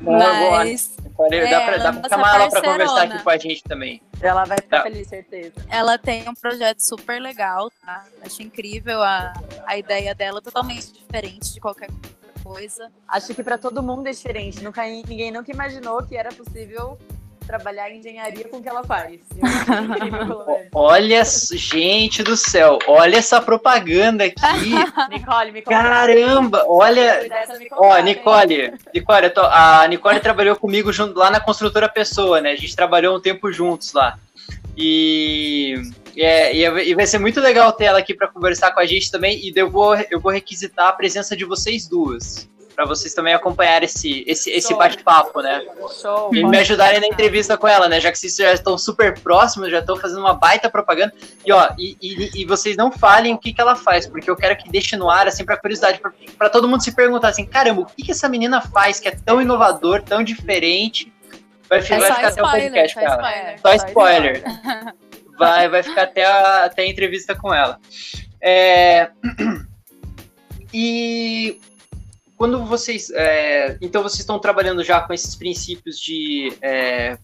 Mas. É, dá pra, dá pra chamar ela pra conversar aqui com a gente também. Ela vai ficar tá. feliz, certeza. Ela tem um projeto super legal, tá? Acho incrível a, a ideia dela, totalmente diferente de qualquer coisa. Acho que para todo mundo é diferente. Nunca, ninguém nunca imaginou que era possível trabalhar em engenharia com o que ela faz. olha, gente do céu, olha essa propaganda aqui. Nicole, me Caramba, olha. Ó, Nicole, Nicole, tô, a Nicole trabalhou comigo junto, lá na construtora Pessoa, né? A gente trabalhou um tempo juntos lá. E, é, e vai ser muito legal ter ela aqui para conversar com a gente também. E eu vou, eu vou requisitar a presença de vocês duas para vocês também acompanharem esse, esse, esse bate-papo, né? Show, e me ajudarem na entrevista com ela, né? Já que vocês já estão super próximos, já estão fazendo uma baita propaganda. E ó, e, e, e, vocês não falem o que, que ela faz, porque eu quero que deixe no ar, assim, pra curiosidade, para todo mundo se perguntar assim: caramba, o que, que essa menina faz que é tão inovador, tão diferente? Vai, é vai ficar até o podcast com ela. Spoiler, só spoiler. vai, vai ficar até a, até a entrevista com ela. É... E quando vocês. É, então vocês estão trabalhando já com esses princípios de é,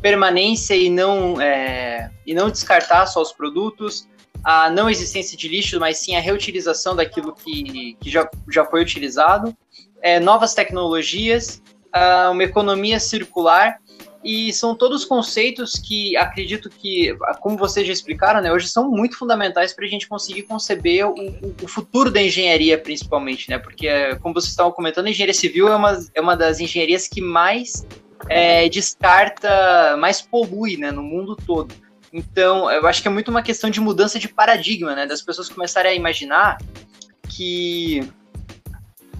permanência e não, é, e não descartar só os produtos, a não existência de lixo, mas sim a reutilização daquilo que, que já, já foi utilizado, é, novas tecnologias, uma economia circular. E são todos conceitos que acredito que, como vocês já explicaram, né, hoje são muito fundamentais para a gente conseguir conceber o, o, futuro da engenharia, principalmente, né? Porque, como vocês estavam comentando, a engenharia civil é uma, é uma das engenharias que mais é, descarta, mais polui, né, no mundo todo. Então, eu acho que é muito uma questão de mudança de paradigma, né? Das pessoas começarem a imaginar que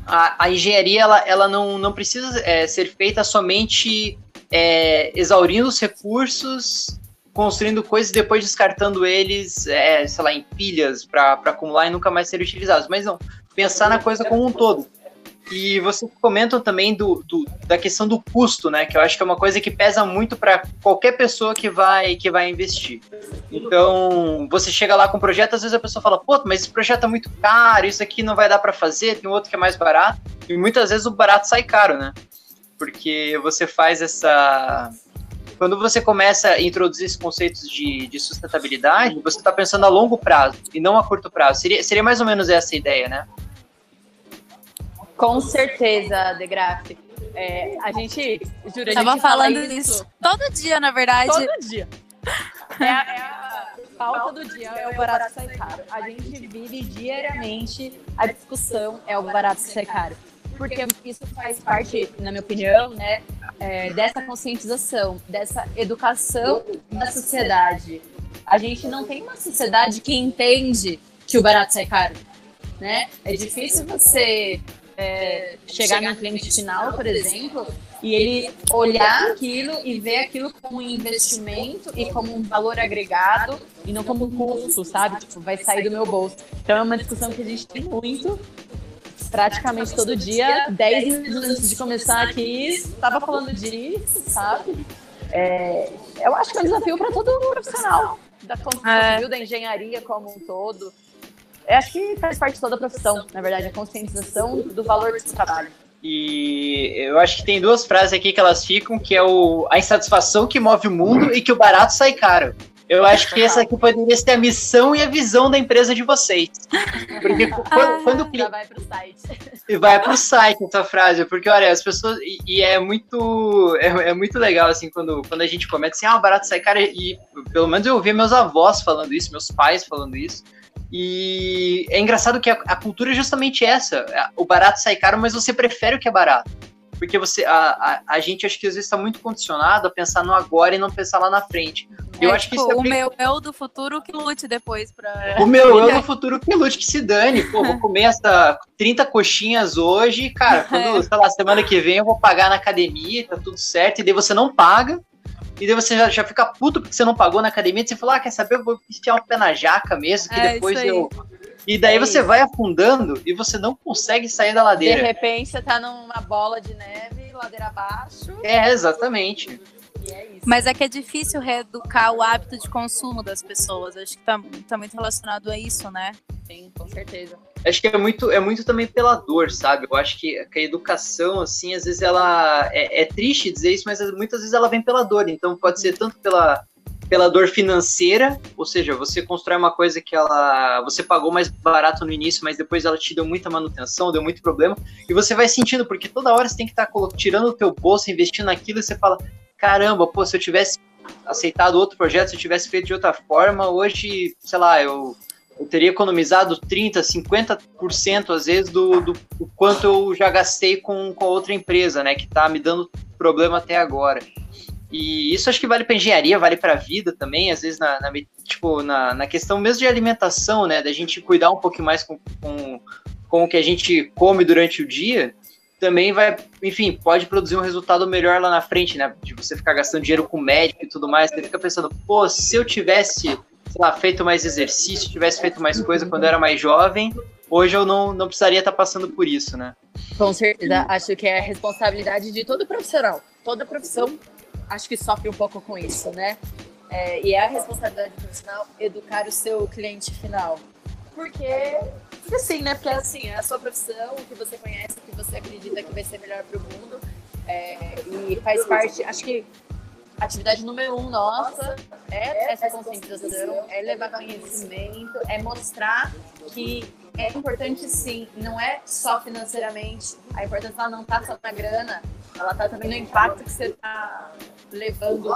a, a engenharia ela, ela não, não precisa é, ser feita somente é, exaurindo os recursos, construindo coisas e depois descartando eles, é, sei lá, em pilhas para acumular e nunca mais serem utilizados. Mas não, pensar na coisa como um todo. E vocês comentam também do, do, da questão do custo, né? Que eu acho que é uma coisa que pesa muito para qualquer pessoa que vai, que vai investir. Então, você chega lá com um projeto, às vezes a pessoa fala, pô, mas esse projeto é muito caro, isso aqui não vai dar para fazer, tem outro que é mais barato. E muitas vezes o barato sai caro, né? Porque você faz essa. Quando você começa a introduzir esses conceitos de, de sustentabilidade, você está pensando a longo prazo e não a curto prazo. Seria, seria mais ou menos essa a ideia, né? Com certeza, De Graaf. É, a gente, jura, Tava a gente falando isso todo dia, na verdade. Todo dia. É, a, é a pauta do dia, é o barato sai caro. A gente vive diariamente a discussão é o barato sai caro. Porque isso faz parte, na minha opinião, né, é, dessa conscientização, dessa educação da sociedade. A gente não tem uma sociedade que entende que o barato sai caro. Né? É difícil você é, chegar no cliente final, por exemplo, e ele olhar aquilo e ver aquilo como um investimento e como um valor agregado e não como um custo, sabe? Tipo, vai sair do meu bolso. Então é uma discussão que a gente tem muito, praticamente todo dia, 10 minutos antes de começar aqui, estava falando disso, sabe? É, eu acho que é um desafio para todo profissional da construção é. da engenharia como um todo. Eu acho que faz parte de toda a profissão, na verdade, a conscientização do valor do trabalho. E eu acho que tem duas frases aqui que elas ficam, que é o a insatisfação que move o mundo e que o barato sai caro. Eu acho que essa aqui poderia ser a missão e a visão da empresa de vocês. Porque quando, quando o cliente. vai para o site. E vai para o site essa frase, porque olha, as pessoas. E, é muito. É, é, muito legal, assim, quando, quando a gente comenta assim, ah, o barato sai caro. E pelo menos eu ouvi meus avós falando isso, meus pais falando isso. E é engraçado que a, a, cultura é justamente essa. O barato sai caro, mas você prefere o que é barato. Porque você, a, a, a gente acho que às vezes está muito condicionado a pensar no agora e não pensar lá na frente. É, eu acho tipo, que isso é o meu eu do futuro que lute depois pra. O meu eu do futuro que lute, que se dane. Pô, vou comer essa 30 coxinhas hoje, cara, quando, é. sei lá, semana que vem eu vou pagar na academia, tá tudo certo, e daí você não paga e daí você já, já fica puto porque você não pagou na academia, e você fala, ah, quer saber, eu vou enfiar um pé na jaca mesmo, que é, depois eu... E daí é você isso. vai afundando e você não consegue sair da ladeira. De repente você tá numa bola de neve, ladeira abaixo. É, exatamente. É Mas é que é difícil reeducar o hábito de consumo das pessoas. Acho que tá, tá muito relacionado a isso, né? Sim, com certeza acho que é muito, é muito também pela dor, sabe? Eu acho que, que a educação, assim, às vezes ela. É, é, triste dizer isso, mas muitas vezes ela vem pela dor. Então pode ser tanto pela, pela dor financeira, ou seja, você constrói uma coisa que ela. Você pagou mais barato no início, mas depois ela te deu muita manutenção, deu muito problema. E você vai sentindo, porque toda hora você tem que estar tá tirando o teu bolso, investindo naquilo, e você fala: caramba, pô, se eu tivesse aceitado outro projeto, se eu tivesse feito de outra forma, hoje, sei lá, eu eu teria economizado 30%, 50% às vezes do, do, quanto eu já gastei com, com a outra empresa, né? Que está me dando problema até agora. E isso acho que vale para engenharia, vale para a vida também, às vezes na, na, tipo, na, na questão mesmo de alimentação, né? Da gente cuidar um pouquinho mais com, com, com o que a gente come durante o dia, também vai, enfim, pode produzir um resultado melhor lá na frente, né? De você ficar gastando dinheiro com médico e tudo mais, você fica pensando, pô, se eu tivesse sei lá, feito mais exercício, tivesse feito mais coisa quando eu era mais jovem, hoje eu não, não precisaria estar passando por isso, né? Com certeza, acho que é a responsabilidade de todo profissional. Toda profissão acho que sofre um pouco com isso, né? É, e é a responsabilidade do profissional educar o seu cliente final. Porque, porque assim, né? Porque assim, é a sua profissão, o que você conhece, o que você acredita que vai ser melhor para o mundo. É, e faz parte, acho que atividade número um nossa é essa conscientização, é levar conhecimento, é mostrar que é importante sim, não é só financeiramente. A importância não está só na grana, ela está também no impacto que você está levando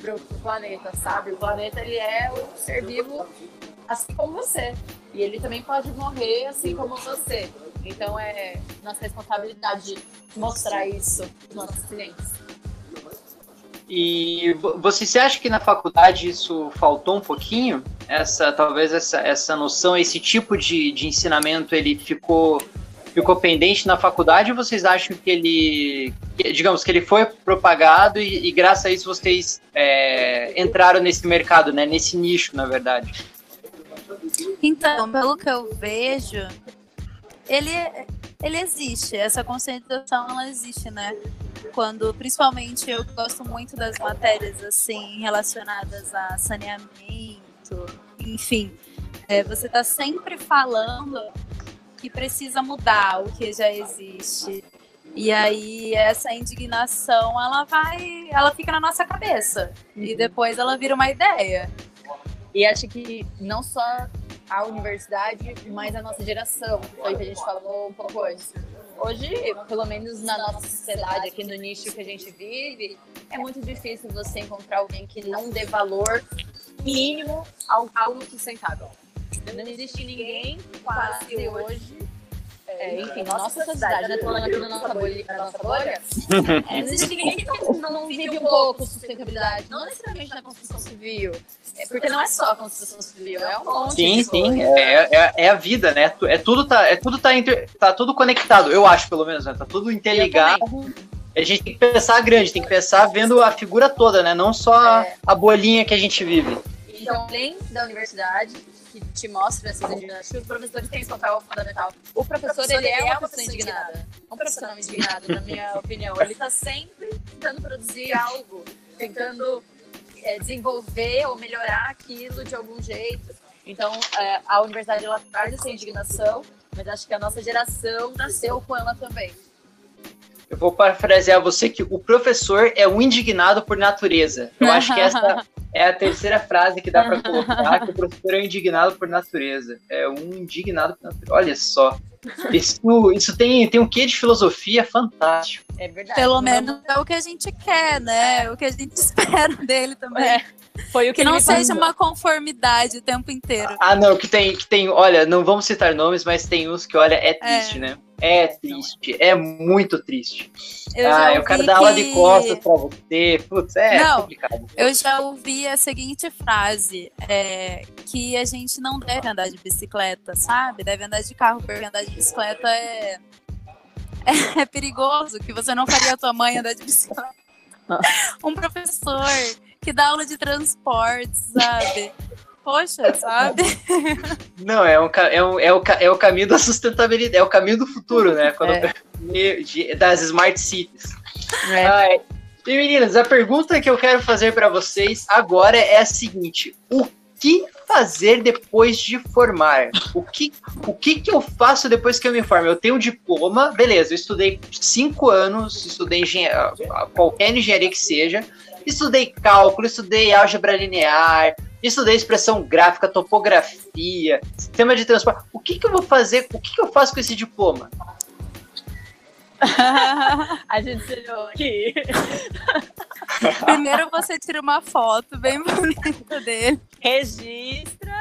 pro, pro planeta, sabe? O planeta ele é um ser vivo assim como você. E ele também pode morrer assim como você. Então é nossa responsabilidade mostrar isso para nossos clientes. E você se acha que na faculdade isso faltou um pouquinho? Essa, talvez essa, essa noção, esse tipo de, de ensinamento ele ficou ficou pendente na faculdade ou vocês acham que ele, digamos, que ele foi propagado e, e graças a isso vocês é, entraram nesse mercado, né, nesse nicho, na verdade? Então, pelo que eu vejo, ele, ele existe, essa conscientização ela existe, né? Quando, principalmente, eu gosto muito das matérias assim relacionadas a saneamento, enfim, é, você está sempre falando que precisa mudar o que já existe. E aí essa indignação, ela vai, ela fica na nossa cabeça uhum. e depois ela vira uma ideia. E acho que não só a universidade, mas a nossa geração, foi o que a gente falou um pouco antes. Hoje, pelo menos na nossa sociedade, aqui no nicho que a gente vive, é muito difícil você encontrar alguém que não dê valor mínimo ao algo sustentável. Não existe ninguém quase hoje é, enfim, na nossa sociedade, né? Falando aqui na nossa bolha, na nossa bolha é, não existe ninguém que não, não vive um pouco sustentabilidade, não necessariamente na construção civil, é, porque não é só a construção civil, é um monte Sim, sim, é, é, é, a vida, né? É tudo tá, é tudo tá, inter, tá tudo conectado, eu acho pelo menos, né? Tá tudo interligado. A gente tem que pensar grande, tem que pensar vendo a figura toda, né? Não só é. a bolinha que a gente vive. Então, além da universidade, que te mostra essas indignações, os professores têm esse papel fundamental. O professor, o professor ele é uma pessoa indignada. É um profissional indignado, na minha opinião. Ele está sempre tentando produzir algo, tentando é, desenvolver ou melhorar aquilo de algum jeito. Então, é, a universidade ela traz essa indignação, mas acho que a nossa geração nasceu com ela também. Eu vou parafrasear você que o professor é um indignado por natureza. Eu acho que essa é a terceira frase que dá para colocar, que o professor é um indignado por natureza. É um indignado por natureza. Olha só. Isso, isso tem, tem um quê de filosofia fantástico. É verdade. Pelo menos é o que a gente quer, né? É o que a gente espera dele também. É. Foi o que, que não seja uma conformidade o tempo inteiro. Ah, não, que tem, que tem, olha, não vamos citar nomes, mas tem uns que, olha, é triste, é. né? É triste, é muito triste. Eu ah, eu quero dar aula de costas pra você. Putz, é não, complicado. Eu já ouvi a seguinte frase: é, que a gente não deve andar de bicicleta, sabe? Deve andar de carro, porque andar de bicicleta é, é, é perigoso, que você não faria a tua mãe andar de bicicleta. Um professor que dá aula de transporte, sabe? Poxa, sabe? Não, é, um, é, um, é, o, é o caminho da sustentabilidade, é o caminho do futuro, né? Quando, é. das smart cities. É. Ah, é. E meninas, a pergunta que eu quero fazer para vocês agora é a seguinte: o que fazer depois de formar? O que, o que, que eu faço depois que eu me formo? Eu tenho um diploma, beleza, eu estudei cinco anos, estudei engenharia, qualquer engenharia que seja, estudei cálculo, estudei álgebra linear, estudei expressão gráfica, topografia, sistema de transporte. O que, que eu vou fazer? O que, que eu faço com esse diploma? a gente tirou aqui. Primeiro você tira uma foto bem bonita dele. Registra.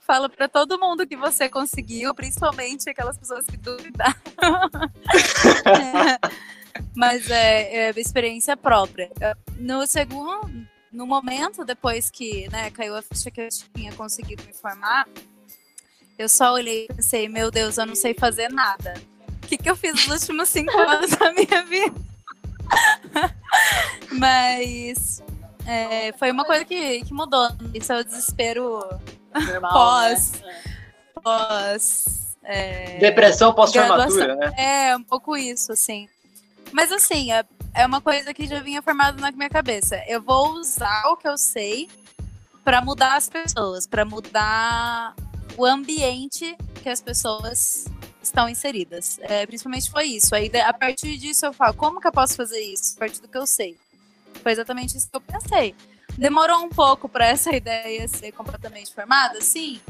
Fala para todo mundo que você conseguiu, principalmente aquelas pessoas que duvidaram. é, mas é, é experiência própria. No segundo, no momento depois que né, caiu a ficha que eu tinha conseguido me formar, eu só olhei e pensei, meu Deus, eu não sei fazer nada que, que eu fiz nos últimos cinco anos da minha vida. Mas é, foi uma coisa que, que mudou. Isso é o desespero Normal, pós. Né? Pós. É, Depressão pós-formatura, né? É, um pouco isso, assim. Mas assim, é, é uma coisa que já vinha formada na minha cabeça. Eu vou usar o que eu sei para mudar as pessoas, para mudar o ambiente que as pessoas estão inseridas. É, principalmente foi isso. Aí, a partir disso, eu falo, como que eu posso fazer isso? A partir do que eu sei. Foi exatamente isso que eu pensei. Demorou um pouco para essa ideia ser completamente formada, sim.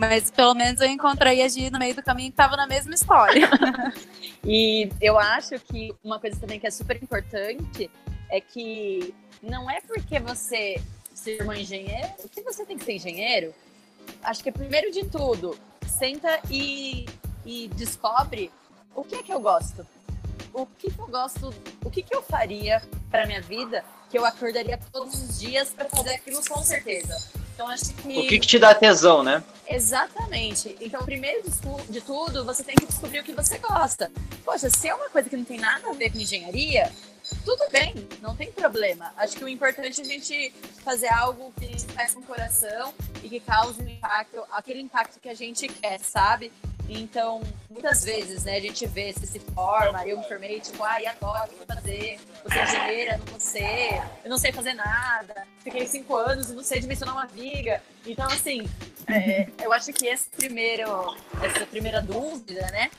Mas pelo menos eu encontrei a Gi no meio do caminho que estava na mesma história. e eu acho que uma coisa também que é super importante é que não é porque você ser um engenheiro que você tem que ser engenheiro. Acho que primeiro de tudo, senta e, e descobre o que é que eu gosto. O que, que eu gosto, o que, que eu faria para minha vida que eu acordaria todos os dias para fazer aquilo com certeza. Então acho que. O que, que te dá tesão, né? Exatamente. Então, primeiro de tudo, você tem que descobrir o que você gosta. Poxa, se é uma coisa que não tem nada a ver com engenharia, tudo bem, não tem problema. Acho que o importante é a gente fazer algo que faz com o coração e que cause um impacto, aquele impacto que a gente quer, sabe? Então, muitas vezes, né, a gente vê se se forma, eu me formei, tipo, ah, adoro, vou fazer, vou ser engenheira, não ser, eu não sei fazer nada, fiquei cinco anos e não sei dimensionar uma viga. Então, assim, é, eu acho que esse primeiro, essa primeira dúvida, né,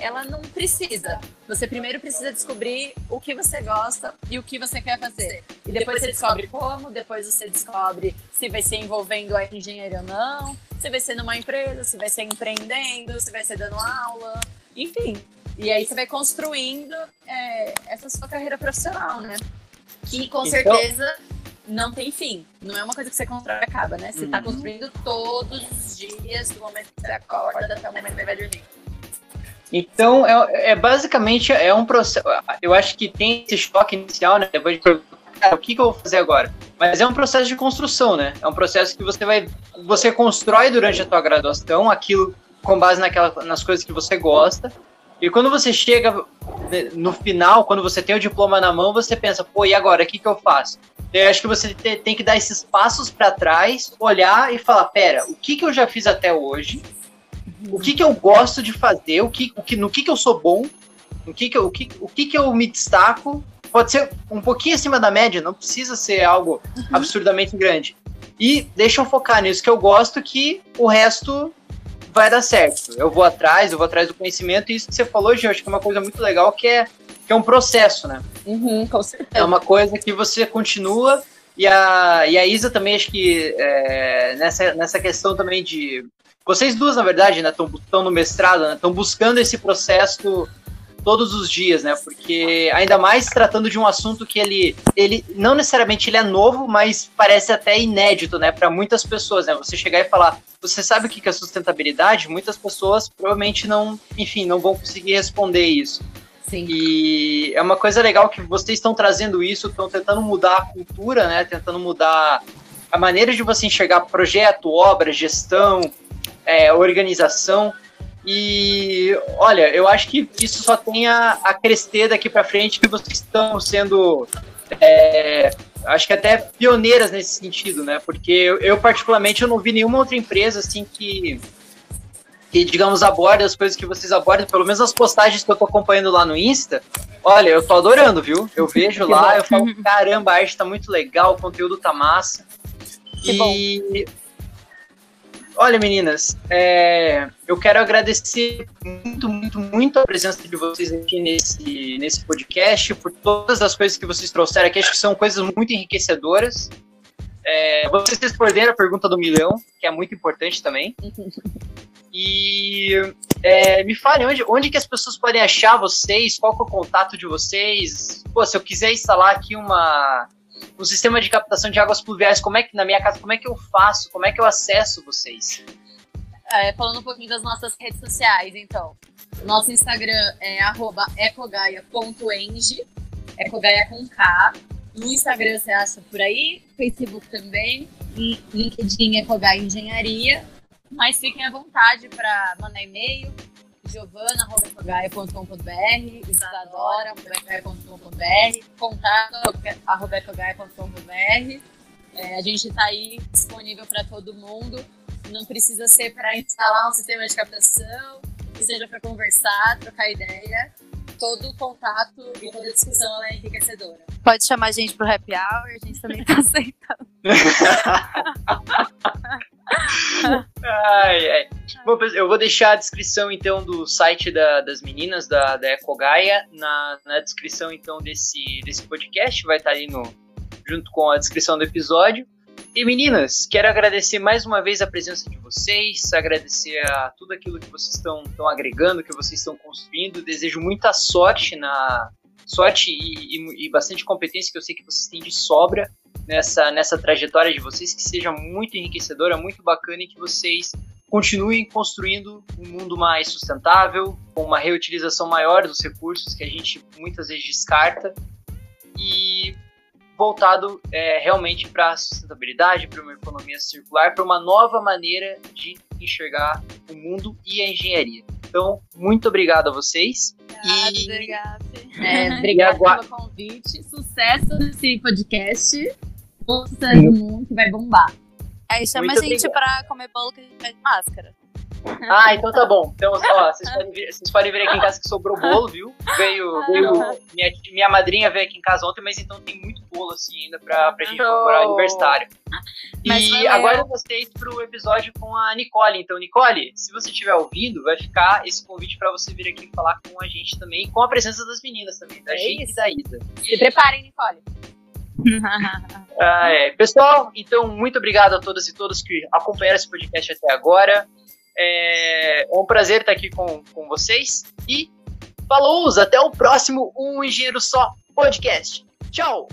ela não precisa. Você primeiro precisa descobrir o que você gosta e o que você quer fazer. E depois você descobre como, depois você descobre se vai ser envolvendo a engenharia ou não, se vai ser numa empresa, se vai ser empreendendo, se vai ser dando aula, enfim. E aí você vai construindo é, essa sua carreira profissional, né? Que com então... certeza não tem fim. Não é uma coisa que você constrói e acaba, né? Você está uhum. construindo todos os dias, do momento que você acorda até o momento que você vai dormir. Então, é, é, basicamente é um processo. Eu acho que tem esse choque inicial, né? Depois de perguntar, o que, que eu vou fazer agora? Mas é um processo de construção, né? É um processo que você vai. Você constrói durante a tua graduação aquilo com base naquela, nas coisas que você gosta. E quando você chega né, no final, quando você tem o diploma na mão, você pensa, pô, e agora? O que, que eu faço? Eu acho que você tem que dar esses passos para trás, olhar e falar, pera, o que, que eu já fiz até hoje? O que, que eu gosto de fazer, o que, o que, no que, que eu sou bom, o que, que, eu, o, que, o que, que eu me destaco. Pode ser um pouquinho acima da média, não precisa ser algo uhum. absurdamente grande. E deixa eu focar nisso que eu gosto, que o resto vai dar certo. Eu vou atrás, eu vou atrás do conhecimento, e isso que você falou, Gil, acho que é uma coisa muito legal, que é, que é um processo, né? Uhum, com certeza. É uma coisa que você continua, e a, e a Isa também, acho que é, nessa, nessa questão também de vocês duas, na verdade, né, estão no mestrado, estão né, buscando esse processo todos os dias, né? Porque ainda mais tratando de um assunto que ele, ele não necessariamente ele é novo, mas parece até inédito, né? Para muitas pessoas, né? Você chegar e falar, você sabe o que é sustentabilidade? Muitas pessoas provavelmente não, enfim, não vão conseguir responder isso. Sim. E é uma coisa legal que vocês estão trazendo isso, estão tentando mudar a cultura, né? Tentando mudar a maneira de você enxergar projeto, obra, gestão, é, organização. E olha, eu acho que isso só tem a, a crescer daqui para frente, que vocês estão sendo, é, acho que até pioneiras nesse sentido, né? Porque eu, eu, particularmente eu não vi nenhuma outra empresa assim que que digamos aborda as coisas que vocês abordam, pelo menos as postagens que eu tô acompanhando lá no Insta. Olha, eu tô adorando, viu? Eu vejo lá, eu falo, caramba, a arte tá muito legal, o conteúdo tá massa. Que e bom. Olha, meninas, é, eu quero agradecer muito, muito, muito a presença de vocês aqui nesse, nesse podcast, por todas as coisas que vocês trouxeram aqui, acho que são coisas muito enriquecedoras. É, vocês responderam a pergunta do milhão, que é muito importante também. E é, me fale onde, onde que as pessoas podem achar vocês, qual é o contato de vocês. Pô, se eu quiser instalar aqui uma, o sistema de captação de águas pluviais, como é que na minha casa, como é que eu faço, como é que eu acesso vocês? É, falando um pouquinho das nossas redes sociais, então. Nosso Instagram é ecogaia.eng, ecogaia com K. No Instagram você acha por aí, Facebook também, LinkedIn Ecogaia Engenharia. Mas fiquem à vontade para mandar e-mail, giovana.ecogaia.com.br, isadora.ecogaia.com.br, contato.ecogaia.com.br. É, a gente está aí disponível para todo mundo. Não precisa ser para instalar um sistema de captação, que seja para conversar, trocar ideia. Todo contato e toda discussão é enriquecedora. Pode chamar a gente para o happy hour, a gente também está aceitando. ai, ai. Bom, eu vou deixar a descrição então do site da, das meninas da, da Ecogaia na, na descrição então desse, desse podcast, vai estar ali no, junto com a descrição do episódio. E meninas, quero agradecer mais uma vez a presença de vocês, agradecer a tudo aquilo que vocês estão, estão agregando, que vocês estão construindo. Desejo muita sorte na, sorte e, e, e, bastante competência que eu sei que vocês têm de sobra nessa, nessa trajetória de vocês, que seja muito enriquecedora, muito bacana e que vocês continuem construindo um mundo mais sustentável, com uma reutilização maior dos recursos que a gente muitas vezes descarta e voltado é, realmente para a sustentabilidade, para uma economia circular, para uma nova maneira de enxergar o mundo e a engenharia. Então, muito obrigado a vocês. Obrigada, e... obrigada. É, obrigado pelo convite. Sucesso nesse podcast. Sucesso do mundo que vai bombar. Aí chama muito a gente obrigado. pra comer bolo que a gente faz máscara. Ah, então tá bom. Então, ó, vocês podem, vir, vocês podem ver aqui em casa que sobrou bolo, viu? Veio, veio minha, minha madrinha veio aqui em casa ontem, mas então tem muito bolo assim ainda pra, pra gente comemorar o aniversário. E agora vocês pro episódio com a Nicole. Então, Nicole, se você estiver ouvindo, vai ficar esse convite para você vir aqui falar com a gente também, com a presença das meninas também, da é gente e da Isa. Se preparem, Nicole. ah, é. Pessoal, então muito obrigado a todas e todos que acompanharam esse podcast até agora. É, um prazer estar aqui com, com vocês. E falou! Até o próximo Um Engenheiro Só podcast. Tchau!